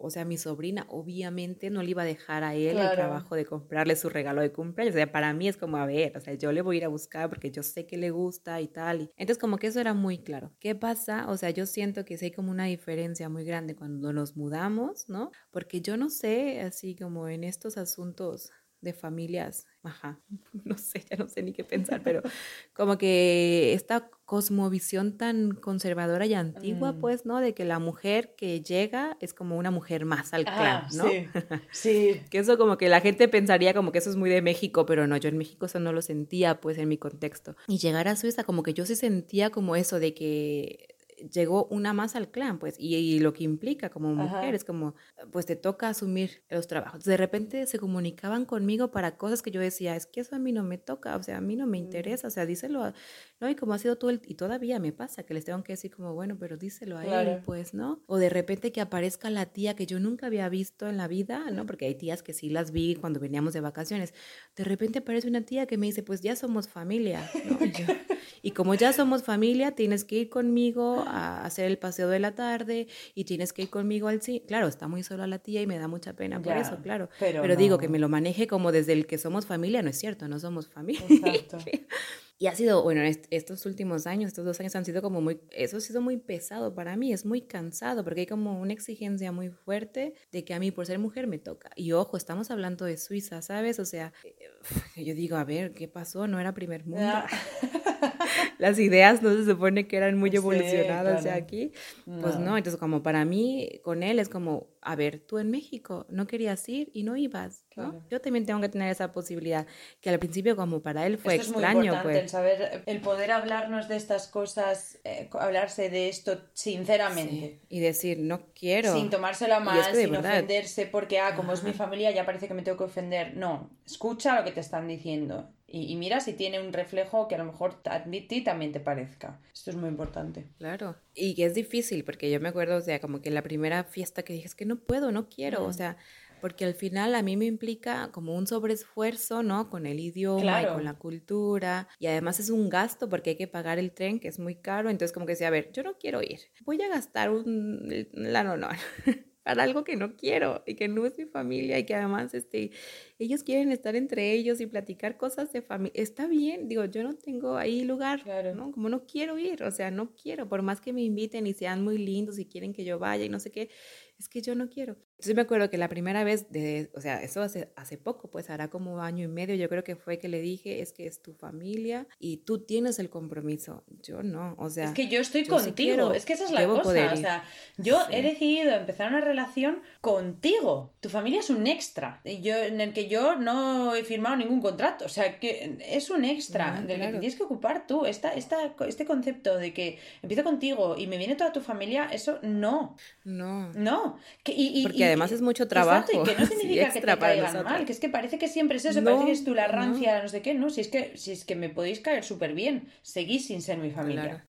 o sea, mi sobrina obviamente no le iba a dejar a él Claro. el trabajo de comprarle su regalo de cumpleaños, o sea, para mí es como, a ver, o sea, yo le voy a ir a buscar porque yo sé que le gusta y tal. Entonces como que eso era muy claro. ¿Qué pasa? O sea, yo siento que sí hay como una diferencia muy grande cuando nos mudamos, ¿no? Porque yo no sé, así como en estos asuntos de familias, ajá, no sé, ya no sé ni qué pensar, pero como que esta cosmovisión tan conservadora y antigua, Mm. pues, ¿no? De que la mujer que llega es como una mujer más al clan, Ah, ¿no? sí, sí. Que eso como que la gente pensaría como que eso es muy de México, pero no, yo en México eso no lo sentía pues en mi contexto. Y llegar a Suiza como que yo sí sentía como eso de que llegó una más al clan, pues, y, y lo que implica como mujer es como, pues te toca asumir los trabajos. De repente se comunicaban conmigo para cosas que yo decía, es que eso a mí no me toca, o sea, a mí no me Mm. interesa, o sea, díselo, a, ¿no? Y como ha sido todo el, y todavía me pasa que les tengo que decir como, bueno, pero díselo a él, Claro. pues, ¿no? O de repente que aparezca la tía que yo nunca había visto en la vida, ¿no? Porque hay tías que sí las vi cuando veníamos de vacaciones. De repente aparece una tía que me dice, pues ya somos familia, ¿no? Y, yo, y como ya somos familia, tienes que ir conmigo a hacer el paseo de la tarde y tienes que ir conmigo al cine. Claro, está muy sola la tía y me da mucha pena por Ya, eso, claro. pero Pero, digo no. que me lo maneje como desde el que somos familia, no es cierto, no somos familia. Exacto. Y ha sido, bueno, est- estos últimos años, estos dos años han sido como muy, eso ha sido muy pesado para mí, es muy cansado, porque hay como una exigencia muy fuerte de que a mí por ser mujer me toca. Y ojo, estamos hablando de Suiza, ¿sabes? O sea, eh, yo digo, a ver, ¿qué pasó? No era primer mundo. Las ideas no se supone que eran muy evolucionadas ya aquí. Pues no, entonces como para mí con él es como, a ver, tú en México no querías ir y no ibas, ¿no? Yo también tengo que tener esa posibilidad, que al principio como para él fue extraño. Es muy importante pues. el saber, el poder hablarnos de estas cosas, eh, hablarse de esto sinceramente. y decir, no quiero. Sin tomárselo mal, sin ofenderse, porque, ah, como es mi familia, ya parece que me tengo que ofender. No, escucha lo que te están diciendo y, mira si tiene un reflejo que a lo mejor a ti también te parezca. Esto es muy importante. Claro. Y que es difícil, porque yo me acuerdo, o sea, como que la primera fiesta que dije es que no puedo, no quiero, o sea, porque al final a mí me implica como un sobreesfuerzo, ¿no? Con el idioma y con la cultura. Y además es un gasto porque hay que pagar el tren, que es muy caro. Entonces como que decía, a ver, yo no quiero ir. Voy a gastar un... La no, no. para algo que no quiero y que no es mi familia y que además este, ellos quieren estar entre ellos y platicar cosas de familia. Está bien, digo, yo no tengo ahí lugar, ¿no? Como no quiero ir, o sea, no quiero, por más que me inviten y sean muy lindos y quieren que yo vaya y no sé qué, es que yo no quiero. Entonces me acuerdo que la primera vez, de, o sea, eso hace, hace poco, pues hará como año y medio, yo creo que fue que le dije, es que es tu familia y tú tienes el compromiso. Yo no, o sea. Es que yo estoy contigo, es que esa es la cosa. O sea, yo he decidido empezar una relación contigo. Tu familia es un extra, yo, en el que yo no he firmado ningún contrato. O sea, que es un extra del que tienes que ocupar tú. Esta, esta, este concepto de que empiezo contigo y me viene toda tu familia, eso no. No. No. Porque además es mucho trabajo. y que no significa que te caigan mal, que es que parece que siempre es eso, parece que es tú la rancia, no. sé qué, no, si es que, si es que me podéis caer súper bien, seguís sin ser mi familia.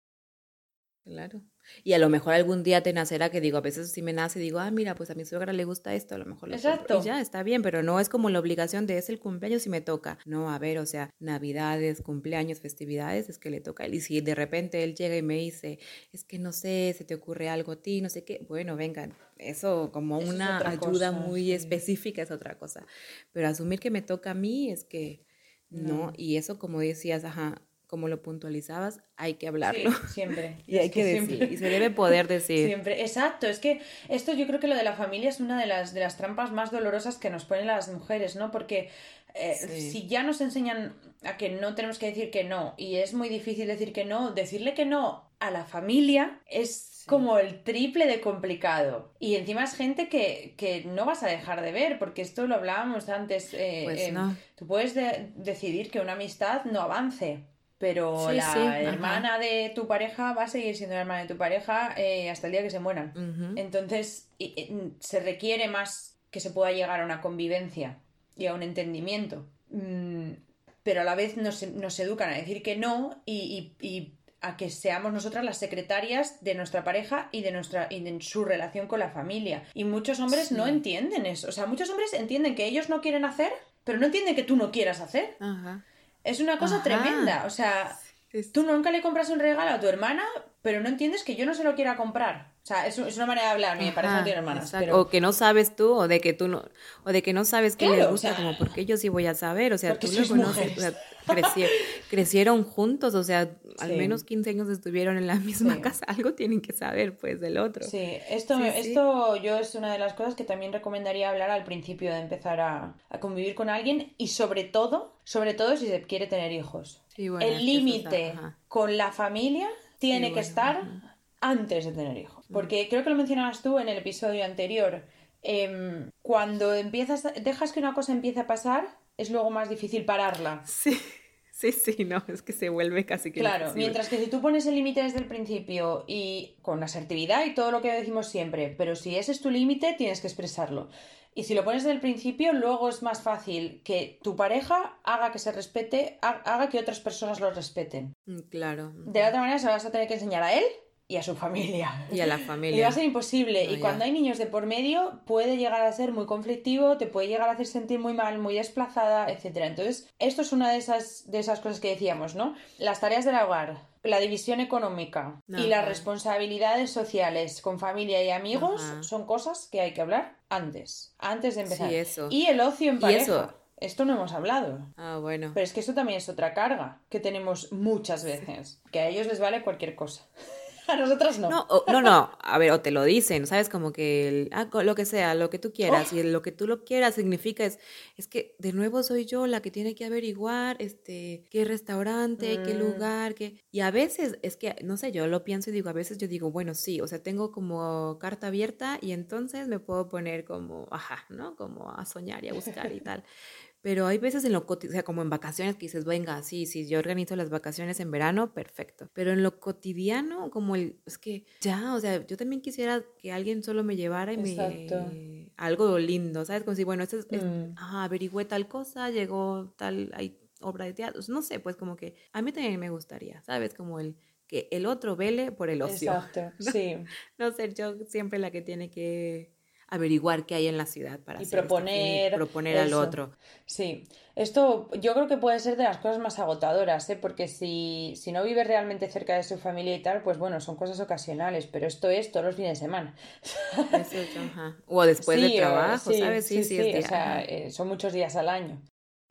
Claro. Y a lo mejor algún día te nacerá que digo, a veces si me nace, digo, ah, mira, pues a mi suegra le gusta esto, a lo mejor lo Exacto. Y ya, está bien, pero no es como la obligación de es el cumpleaños y me toca. No, a ver, o sea, navidades, cumpleaños, festividades, es que le toca a él. Y si de repente él llega y me dice, es que no sé, se te ocurre algo a ti, no sé qué, bueno, venga, eso como una ayuda muy específica es otra cosa. Pero asumir que me toca a mí es que no, y eso como decías, ajá, como lo puntualizabas, hay que hablarlo. siempre. y hay que, decir. Y se debe poder decir. Siempre. Exacto. Es que esto yo creo que lo de la familia es una de las, de las trampas más dolorosas que nos ponen las mujeres, ¿no? Porque eh, si ya nos enseñan a que no tenemos que decir que no y es muy difícil decir que no, decirle que no a la familia es como el triple de complicado. Y encima es gente que, no vas a dejar de ver, porque esto lo hablábamos antes. Eh, pues em, tú puedes decidir que una amistad no avance pero la hermana de tu pareja va a seguir siendo la hermana de tu pareja eh, hasta el día que se mueran. Entonces, se requiere más que se pueda llegar a una convivencia y a un entendimiento. Mm, pero a la vez nos, educan a decir que no y, a que seamos nosotras las secretarias de nuestra pareja y de, nuestra, y de su relación con la familia. Y muchos hombres no entienden eso. O sea, muchos hombres entienden que ellos no quieren hacer, pero no entienden que tú no quieras hacer. Ajá. Es una cosa tremenda. O sea, tú nunca le compras un regalo a tu hermana, pero no entiendes que yo no se lo quiera comprar. O sea, es, una manera de hablar, mi pareja no tiene hermanas. O que no sabes tú, o de que tú no, o de que no sabes qué le gusta, como porque yo sí voy a saber, o sea, tú lo conoces, crecieron, juntos, o sea, al menos 15 años estuvieron en la misma casa, algo tienen que saber, pues, del otro. Sí, esto, esto yo es una de las cosas que también recomendaría hablar al principio de empezar a, convivir con alguien y sobre todo, sobre todo si se quiere tener hijos. el límite con la familia tiene que estar antes de tener hijos. Porque creo que lo mencionabas tú en el episodio anterior. Em, cuando empiezas, dejas que una cosa empiece a pasar, es luego más difícil pararla. Sí. Sí, sí, no, es que se vuelve casi que. Claro, mientras que si tú pones el límite desde el principio y con asertividad y todo lo que decimos siempre, pero si ese es tu límite, tienes que expresarlo. Y si lo pones desde el principio, luego es más fácil que tu pareja haga que se respete, haga que otras personas lo respeten. Mm, claro. De la otra manera, se lo vas a tener que enseñar a él y a su familia. Y a la familia. Y va a ser imposible. y cuando hay niños de por medio, puede llegar a ser muy conflictivo, te puede llegar a hacer sentir muy mal, muy desplazada, etc. Entonces, esto es una de esas, de esas cosas que decíamos, ¿no? Las tareas del hogar, la división económica y las responsabilidades sociales con familia y amigos son cosas que hay que hablar antes, antes de empezar. Sí, eso. Y el ocio en pareja. Esto no hemos hablado. Ah, bueno. Pero es que esto también es otra carga que tenemos muchas veces, que a ellos les vale cualquier cosa. A nosotras no. No, no, no, a ver, o te lo dicen, ¿sabes? Como que ah, lo que sea, lo que tú quieras, y lo que tú lo quieras significa es, es que de nuevo soy yo la que tiene que averiguar, este, qué restaurante, qué mm. lugar, qué... Y a veces, es que, no sé, yo lo pienso y digo, a veces yo digo, bueno, sí, o sea, tengo como carta abierta y entonces me puedo poner como, ajá, ¿no? Como a soñar y a buscar y tal. Pero hay veces en lo cotidiano, o sea, como en vacaciones que dices, venga, sí, sí, yo organizo las vacaciones en verano, perfecto. Pero en lo cotidiano, como el, es que ya, o sea, yo también quisiera que alguien solo me llevara y me... Algo lindo, ¿sabes? Como si, bueno, esto es, mm. averigüé tal cosa, llegó tal, hay obra de teatro, no sé, pues como que a mí también me gustaría, ¿sabes? Como el que el otro vele por el ocio. Exacto, sí. no ser yo siempre la que tiene que averiguar qué hay en la ciudad para y proponer, proponer al otro. Sí, esto yo creo que puede ser de las cosas más agotadoras, ¿eh? porque si, si no vives realmente cerca de su familia y tal, pues bueno, son cosas ocasionales, pero esto es todos los fines de semana. O después de trabajo, ¿sabes? Sí, sí, o sea, eh, son muchos días al año.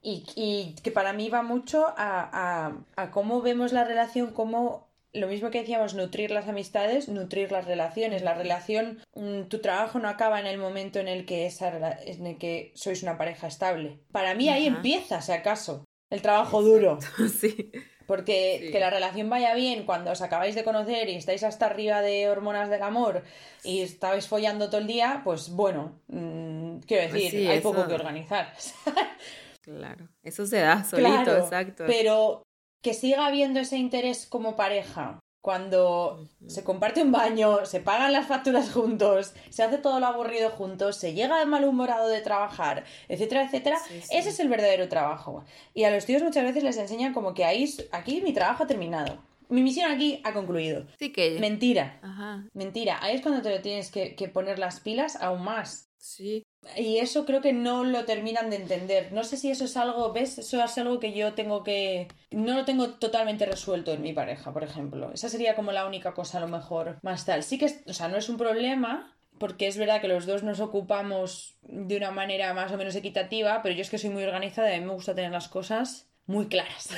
Y, y, que para mí va mucho a, a, a cómo vemos la relación, cómo lo mismo que decíamos, nutrir las amistades, nutrir las relaciones. La relación, mm, tu trabajo no acaba en el momento en el que, esa, en el que sois una pareja estable. Para mí ahí empieza, si acaso, el trabajo duro. Sí. Porque que la relación vaya bien cuando os acabáis de conocer y estáis hasta arriba de hormonas del amor y estáis follando todo el día, pues bueno, mm, quiero pues decir, hay poco que organizar. claro, eso se da solito, exacto. Pero que siga habiendo ese interés como pareja. Cuando se comparte un baño, se pagan las facturas juntos, se hace todo lo aburrido juntos, se llega de malhumorado de trabajar, etcétera, etcétera, ese es el verdadero trabajo. Y a los tíos muchas veces les enseñan como que ahí, aquí mi trabajo ha terminado. Mi misión aquí ha concluido. Sí que... Mentira. Mentira. Ahí es cuando te lo tienes que, que poner las pilas aún más. Sí. Y eso creo que no lo terminan de entender. No sé si eso es algo, ¿ves? Eso es algo que yo tengo que... No lo tengo totalmente resuelto en mi pareja, por ejemplo. Esa sería como la única cosa a lo mejor más tal. Sí que, es, o sea, no es un problema, porque es verdad que los dos nos ocupamos de una manera más o menos equitativa, pero yo es que soy muy organizada y a mí me gusta tener las cosas muy claras.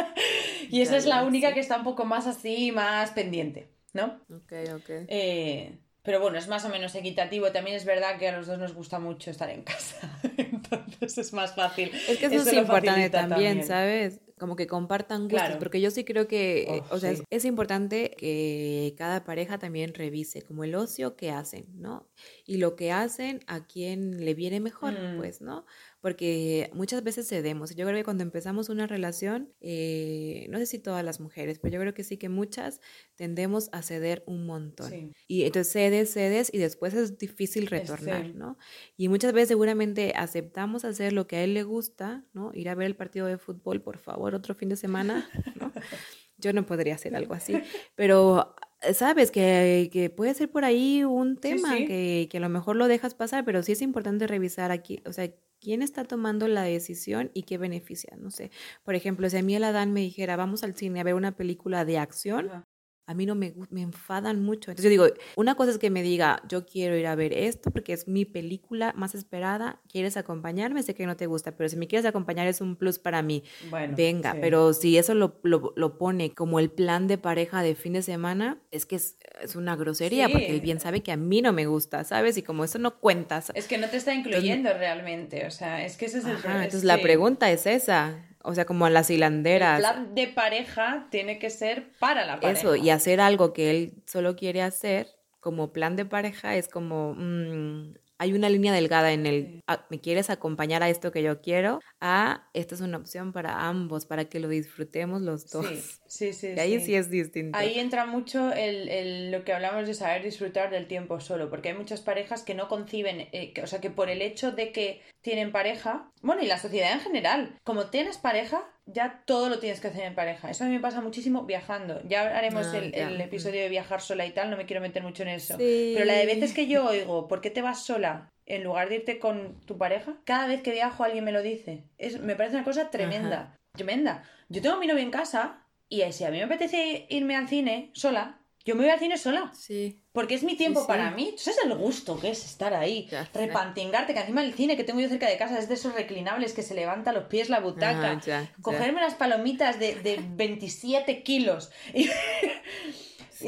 y esa es la única que está un poco más así, más pendiente, ¿no? Ok, ok. Eh, pero bueno, es más o menos equitativo. También es verdad que a los dos nos gusta mucho estar en casa. Entonces es más fácil. Es que eso, es importante también, ¿sabes? Como que compartan gustos. Porque yo sí creo que, eh, oh, o sea, es, importante que cada pareja también revise como el ocio que hacen, ¿no? Y lo que hacen a quien le viene mejor, mm. pues, ¿no? Porque muchas veces cedemos. Yo creo que cuando empezamos una relación, eh, no sé si todas las mujeres, pero yo creo que sí que muchas tendemos a ceder un montón. Y entonces cedes, cedes y después es difícil retornar, ¿no? Y muchas veces seguramente aceptamos hacer lo que a él le gusta, ¿no? Ir a ver el partido de fútbol, por favor, otro fin de semana, ¿no? Yo no podría hacer algo así, pero sabes que, que, puede ser por ahí un tema Que, que, a lo mejor lo dejas pasar, pero sí es importante revisar aquí, o sea, quién está tomando la decisión y qué beneficia. No sé, por ejemplo, si a mí el Adán me dijera, vamos al cine a ver una película de acción, a mí no me, me enfadan mucho. Entonces yo digo, una cosa es que me diga, yo quiero ir a ver esto porque es mi película más esperada, ¿quieres acompañarme? Sé que no te gusta, pero si me quieres acompañar es un plus para mí. Bueno, Venga, pero si eso lo, lo, lo, pone como el plan de pareja de fin de semana, es que es, es una grosería porque él bien sabe que a mí no me gusta, ¿sabes? Y como eso no cuentas. Es que no te está incluyendo realmente, o sea, es que ese es el problema. Entonces la pregunta es esa. O sea, como a las hilanderas. El plan de pareja tiene que ser para la pareja. Eso, y hacer algo que él solo quiere hacer como plan de pareja es como, mm, hay una línea delgada en el, ah, ¿me quieres acompañar a esto que yo quiero? A, esta es una opción para ambos, para que lo disfrutemos los dos. Sí, sí, sí. Y ahí sí, es distinto. Ahí entra mucho el, lo que hablamos de saber disfrutar del tiempo solo, porque hay muchas parejas que no conciben, eh, o sea, que por el hecho de que tienen pareja, bueno, y la sociedad en general, como tienes pareja, ya todo lo tienes que hacer en pareja. Eso a mí me pasa muchísimo viajando. Ya haremos ah, el, episodio de viajar sola y tal, no me quiero meter mucho en eso. Pero la de veces que yo oigo, ¿por qué te vas sola? En lugar de irte con tu pareja, cada vez que viajo alguien me lo dice. Es, me parece una cosa tremenda. Tremenda. Yo tengo a mi novio en casa y si a mí me apetece irme al cine sola, yo me voy al cine sola. Sí. Porque es mi tiempo para mí. ¿Tú sabes el gusto que es estar ahí? repantingarte, que encima el cine que tengo yo cerca de casa es de esos reclinables que se levanta los pies la butaca. cogerme las palomitas de, de 27 kilos. Y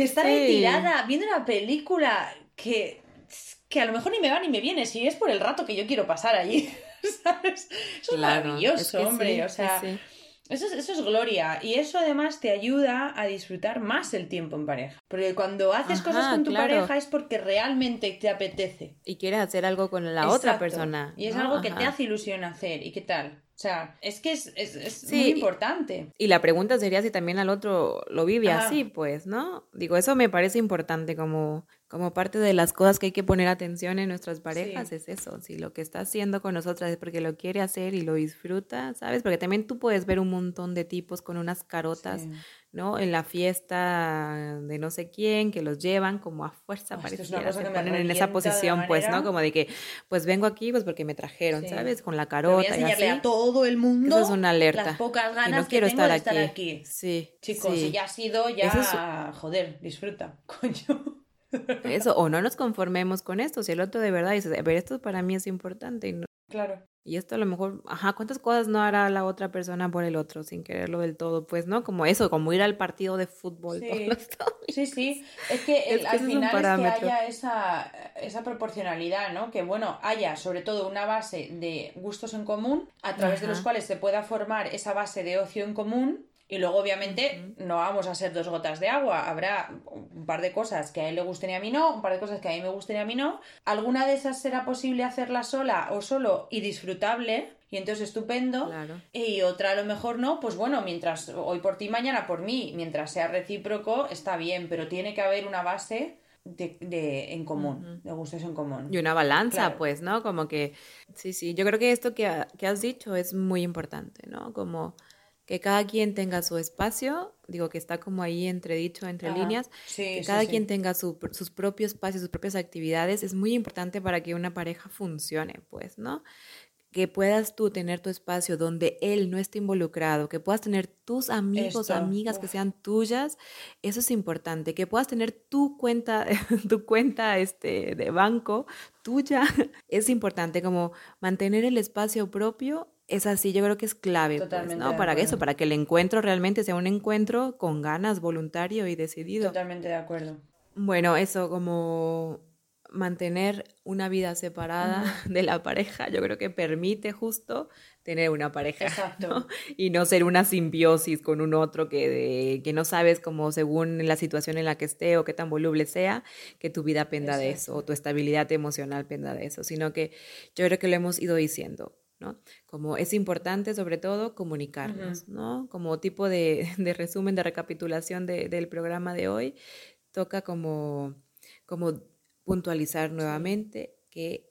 estar ahí tirada viendo una película que, que a lo mejor ni me va ni me viene, si es por el rato que yo quiero pasar allí. ¿Sabes? Eso es maravilloso, hombre. o sea, eso es, eso es gloria. Y eso además te ayuda a disfrutar más el tiempo en pareja. Porque cuando haces cosas con tu pareja es porque realmente te apetece. Y quieres hacer algo con la otra persona. Y es algo que te hace ilusión hacer. ¿Y qué tal? O sea, es que es, es, muy importante. Y la pregunta sería si también al otro lo vive así, pues, ¿no? Digo, eso me parece importante como, como parte de las cosas que hay que poner atención en nuestras parejas, es eso. Si lo que está haciendo con nosotras es porque lo quiere hacer y lo disfruta, ¿sabes? Porque también tú puedes ver un montón de tipos con unas carotas ¿no? En la fiesta de no sé quién, que los llevan como a fuerza, para que se ponen en esa posición, pues, ¿no? Como de que, pues vengo aquí, pues porque me trajeron, ¿sabes? Con la carota. Voy a enseñarle a todo el mundo Eso es una alerta. las pocas ganas que, quiero estar, de estar aquí. Sí. Chicos, si ya ha sido, ya, joder, disfruta, coño. Eso, o no nos conformemos con esto, si el otro de verdad dice, a ver, esto para mí es importante. Y no... Claro. Y esto a lo mejor, ajá, ¿cuántas cosas no hará la otra persona por el otro sin quererlo del todo? Pues, ¿no? Como eso, como ir al partido de fútbol. Sí, sí, sí, Es que, al final es, que haya esa, esa proporcionalidad, ¿no? Que, bueno, haya sobre todo una base de gustos en común a través de los cuales se pueda formar esa base de ocio en común y luego, obviamente, no vamos a ser dos gotas de agua. Habrá un par de cosas que a él le gusten y a mí no, un par de cosas que a mí me gusten y a mí no. Alguna de esas será posible hacerla sola o solo y disfrutable. Y entonces estupendo. Y otra a lo mejor no, pues bueno, mientras hoy por ti, mañana por mí, mientras sea recíproco, está bien, pero tiene que haber una base de, de, en común, de gustos en común. Y una balanza, pues, ¿no? Como que, sí, sí, yo creo que esto que, que, has dicho es muy importante, ¿no? Como que cada quien tenga su espacio, digo que está como ahí entredicho entre líneas, que cada quien tenga sus propios espacios, sus propias actividades, es muy importante para que una pareja funcione, pues, ¿no? Que puedas tú tener tu espacio donde él no esté involucrado, que puedas tener tus amigos, amigas que sean tuyas, eso es importante, que puedas tener tu cuenta, tu cuenta este, de banco tuya, es importante como mantener el espacio propio es así, yo creo que es clave, pues, ¿no? Para eso, para que el encuentro realmente sea un encuentro con ganas, voluntario y decidido. Totalmente de acuerdo. Bueno, eso como mantener una vida separada de la pareja, yo creo que permite justo tener una pareja Exacto. y no ser una simbiosis con un otro que, que no sabes como según la situación en la que esté o qué tan voluble sea, que tu vida penda de eso o tu estabilidad emocional penda de eso, sino que yo creo que lo hemos ido diciendo como es importante sobre todo comunicarnos, ¿no? Como tipo de, resumen, de recapitulación del programa de hoy, toca como, como puntualizar nuevamente que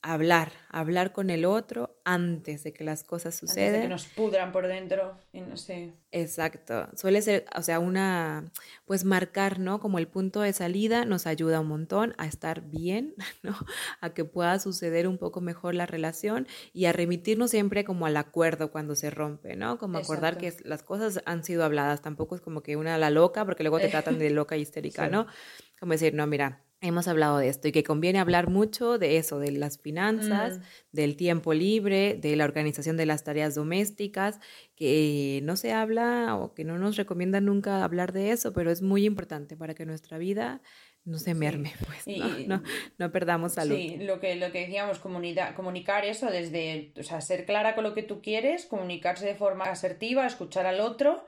hablar, hablar con el otro antes de que las cosas sucedan. Antes de que nos pudran por dentro y no sé. Exacto. Suele ser, o sea, una, pues marcar, ¿no? Como el punto de salida nos ayuda un montón a estar bien, ¿no? A que pueda suceder un poco mejor la relación y a remitirnos siempre como al acuerdo cuando se rompe, ¿no? Como acordar que las cosas han sido habladas, tampoco es como que una la loca, porque luego te tratan de loca y histérica, ¿no? Como decir, no, mira, hemos hablado de esto y que conviene hablar mucho de eso, de las finanzas, mm. del tiempo libre, de la organización de las tareas domésticas, que no se habla o que no nos recomienda nunca hablar de eso, pero es muy importante para que nuestra vida no se merme, pues, ¿no? no, perdamos salud. Sí, lo que, lo que decíamos, comunicar eso desde, o sea, ser clara con lo que tú quieres, comunicarse de forma asertiva, escuchar al otro,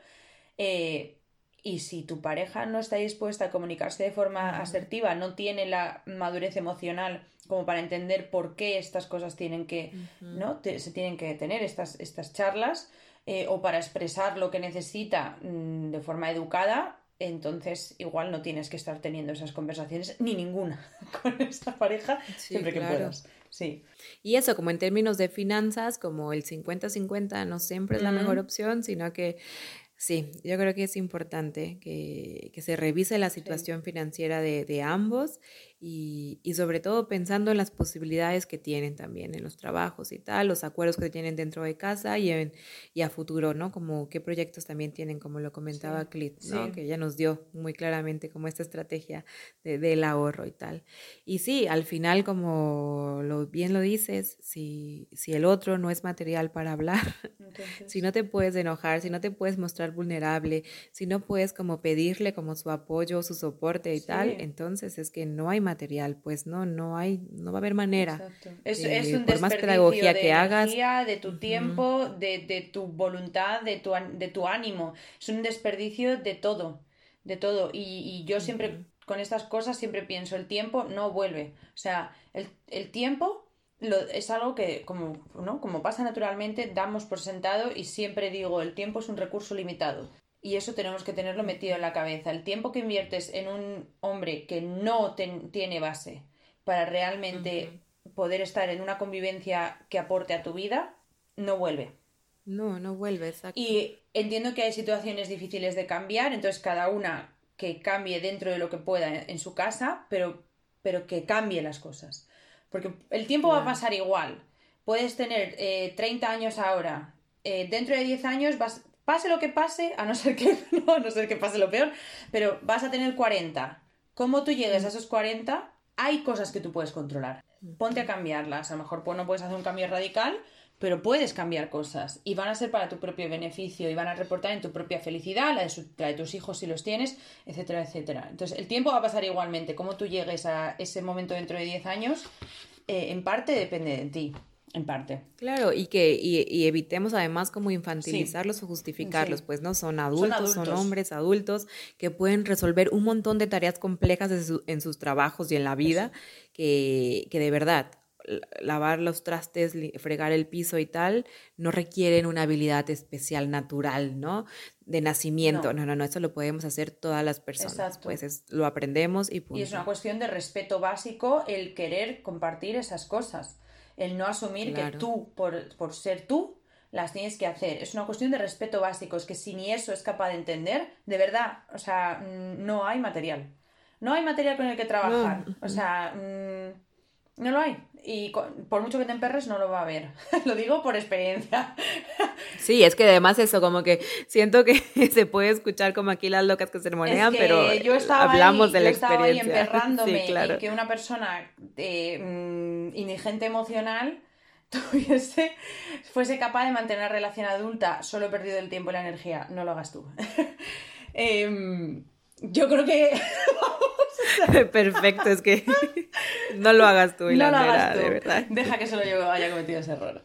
eh, y si tu pareja no está dispuesta a comunicarse de forma asertiva, no tiene la madurez emocional como para entender por qué estas cosas tienen que, ¿no? se tienen que tener estas, estas charlas, eh, o para expresar lo que necesita mm, de forma educada, entonces igual no tienes que estar teniendo esas conversaciones ni ninguna con esta pareja siempre que puedas. Sí. Y eso, como en términos de finanzas, como el 50-50 no siempre es la mejor opción, sino que Sí, yo creo que es importante que, se revise la situación financiera de, ambos y, y, sobre todo pensando en las posibilidades que tienen también en los trabajos y tal, los acuerdos que tienen dentro de casa y, en, y a futuro, ¿no? Como qué proyectos también tienen, como lo comentaba sí, Clit, ¿no? Sí. Que ella nos dio muy claramente como esta estrategia de, del ahorro y tal. Y sí, al final, como lo, bien lo dices, si, si el otro no es material para hablar, Entonces... si no te puedes enojar, si no te puedes mostrar vulnerable, si no puedes como pedirle como su apoyo, su soporte y sí. tal, entonces es que no hay material material, pues no, no hay, no va a haber manera. Es, es, un por más pedagogía de que energía, hagas, de tu tiempo, uh -huh. de, de, tu voluntad, de tu, de tu ánimo. Es un desperdicio de todo, de todo. Y, y yo siempre, uh -huh. con estas cosas, siempre pienso, el tiempo no vuelve. O sea, el, el tiempo lo, es algo que, como, ¿no? como pasa naturalmente, damos por sentado y siempre digo, el tiempo es un recurso limitado. Y eso tenemos que tenerlo metido en la cabeza. El tiempo que inviertes en un hombre que no tiene base para realmente uh -huh. poder estar en una convivencia que aporte a tu vida, no vuelve. No, no vuelve, exacto. Y entiendo que hay situaciones difíciles de cambiar, entonces cada una que cambie dentro de lo que pueda en su casa, pero, pero que cambie las cosas. Porque el tiempo claro. va a pasar igual. Puedes tener eh, 30 años ahora, eh, dentro de 10 años vas, pase lo que pase, a no ser que, a no ser que pase lo peor, pero vas a tener 40. ¿Cómo tú llegues a esos 40? Hay cosas que tú puedes controlar. Ponte a cambiarlas. A lo mejor pues, no puedes hacer un cambio radical, pero puedes cambiar cosas y van a ser para tu propio beneficio y van a reportar en tu propia felicidad, la de, la de tus hijos si los tienes, etcétera, etcétera. Entonces, el tiempo va a pasar igualmente. Cómo tú llegues a ese momento dentro de 10 años, eh, en parte depende de ti en parte. Claro, y que y, y evitemos además como infantilizarlos sí. o justificarlos, sí. pues no son adultos, son adultos, son hombres adultos que pueden resolver un montón de tareas complejas en, su, en sus trabajos y en la vida, que, que de verdad lavar los trastes, fregar el piso y tal, no requieren una habilidad especial natural, ¿no? De nacimiento. No, no, no, no eso lo podemos hacer todas las personas. Exacto. Pues es, lo aprendemos y punto. Y es una cuestión de respeto básico el querer compartir esas cosas el no asumir claro. que tú, por, por ser tú, las tienes que hacer. Es una cuestión de respeto básico. Es que si ni eso es capaz de entender, de verdad, o sea, no hay material. No hay material con el que trabajar. No. O sea, no lo hay. Y por mucho que te emperres, no lo va a haber. lo digo por experiencia. sí, es que además eso, como que siento que se puede escuchar como aquí las locas que se monean, es que pero yo estaba hablamos ahí, de la yo estaba experiencia. Ahí emperrándome sí, claro. y que una persona eh, mm, indigente emocional tuviese, fuese capaz de mantener una relación adulta, solo he perdido el tiempo y la energía. No lo hagas tú. eh, yo creo que Perfecto, es que no lo hagas tú, no lo hagas tú. de verdad. Deja que solo yo haya cometido ese error.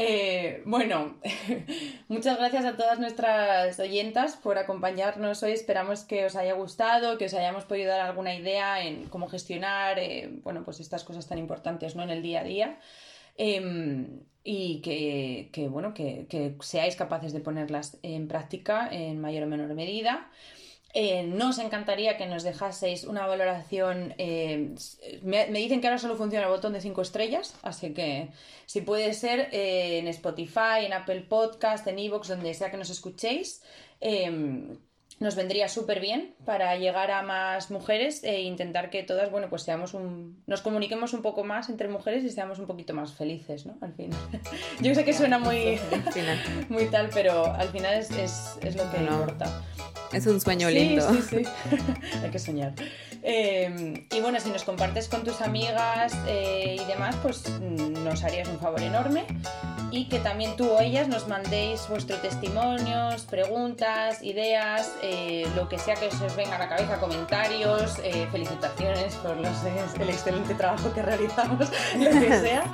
Eh, bueno, muchas gracias a todas nuestras oyentas por acompañarnos hoy. Esperamos que os haya gustado, que os hayamos podido dar alguna idea en cómo gestionar, eh, bueno, pues estas cosas tan importantes, ¿no? En el día a día. Eh, y que, que bueno, que, que, seáis capaces de ponerlas en práctica en mayor o menor medida. Eh, nos encantaría que nos dejaseis una valoración. Eh, me, me, dicen que ahora solo funciona el botón de 5 estrellas, así que si puede ser eh, en Spotify, en Apple Podcast, en Evox, donde sea que nos escuchéis, em, nos vendría súper bien para llegar a más mujeres e intentar que todas, bueno, pues seamos un. nos comuniquemos un poco más entre mujeres y seamos un poquito más felices, ¿no? Al final. Yo sé que suena muy. muy tal, pero al final es, es, es lo que no. importa. Es un sueño sí, lindo. Sí, sí, Hay que soñar. Eh, y bueno, si nos compartes con tus amigas eh, y demás, pues mm, nos harías un favor enorme. Y que también tú o ellas nos mandéis vuestros testimonios, preguntas, ideas, eh, lo que sea que os venga a la cabeza, comentarios, eh, felicitaciones por los, el excelente trabajo que realizamos, lo que sea.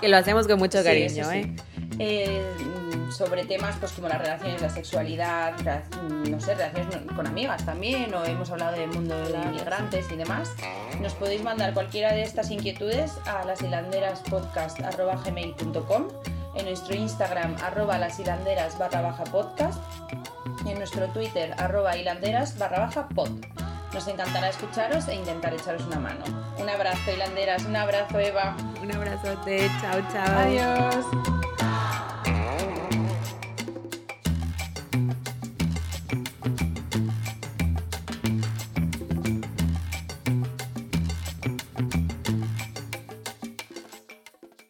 Que lo hacemos con mucho cariño, sí, ¿eh? Sobre temas pues como las relaciones, la sexualidad, no sé, relaciones con amigas también, o hemos hablado del mundo de inmigrantes y demás, nos podéis mandar cualquiera de estas inquietudes a lashilanderaspodcast.gmail.com en nuestro Instagram arroba lashilanderas barra baja podcast y en nuestro Twitter arroba hilanderas barra baja pod. Nos encantará escucharos e intentar echaros una mano. Un abrazo, hilanderas, un abrazo, Eva. Un abrazote, chao, chao. Adiós.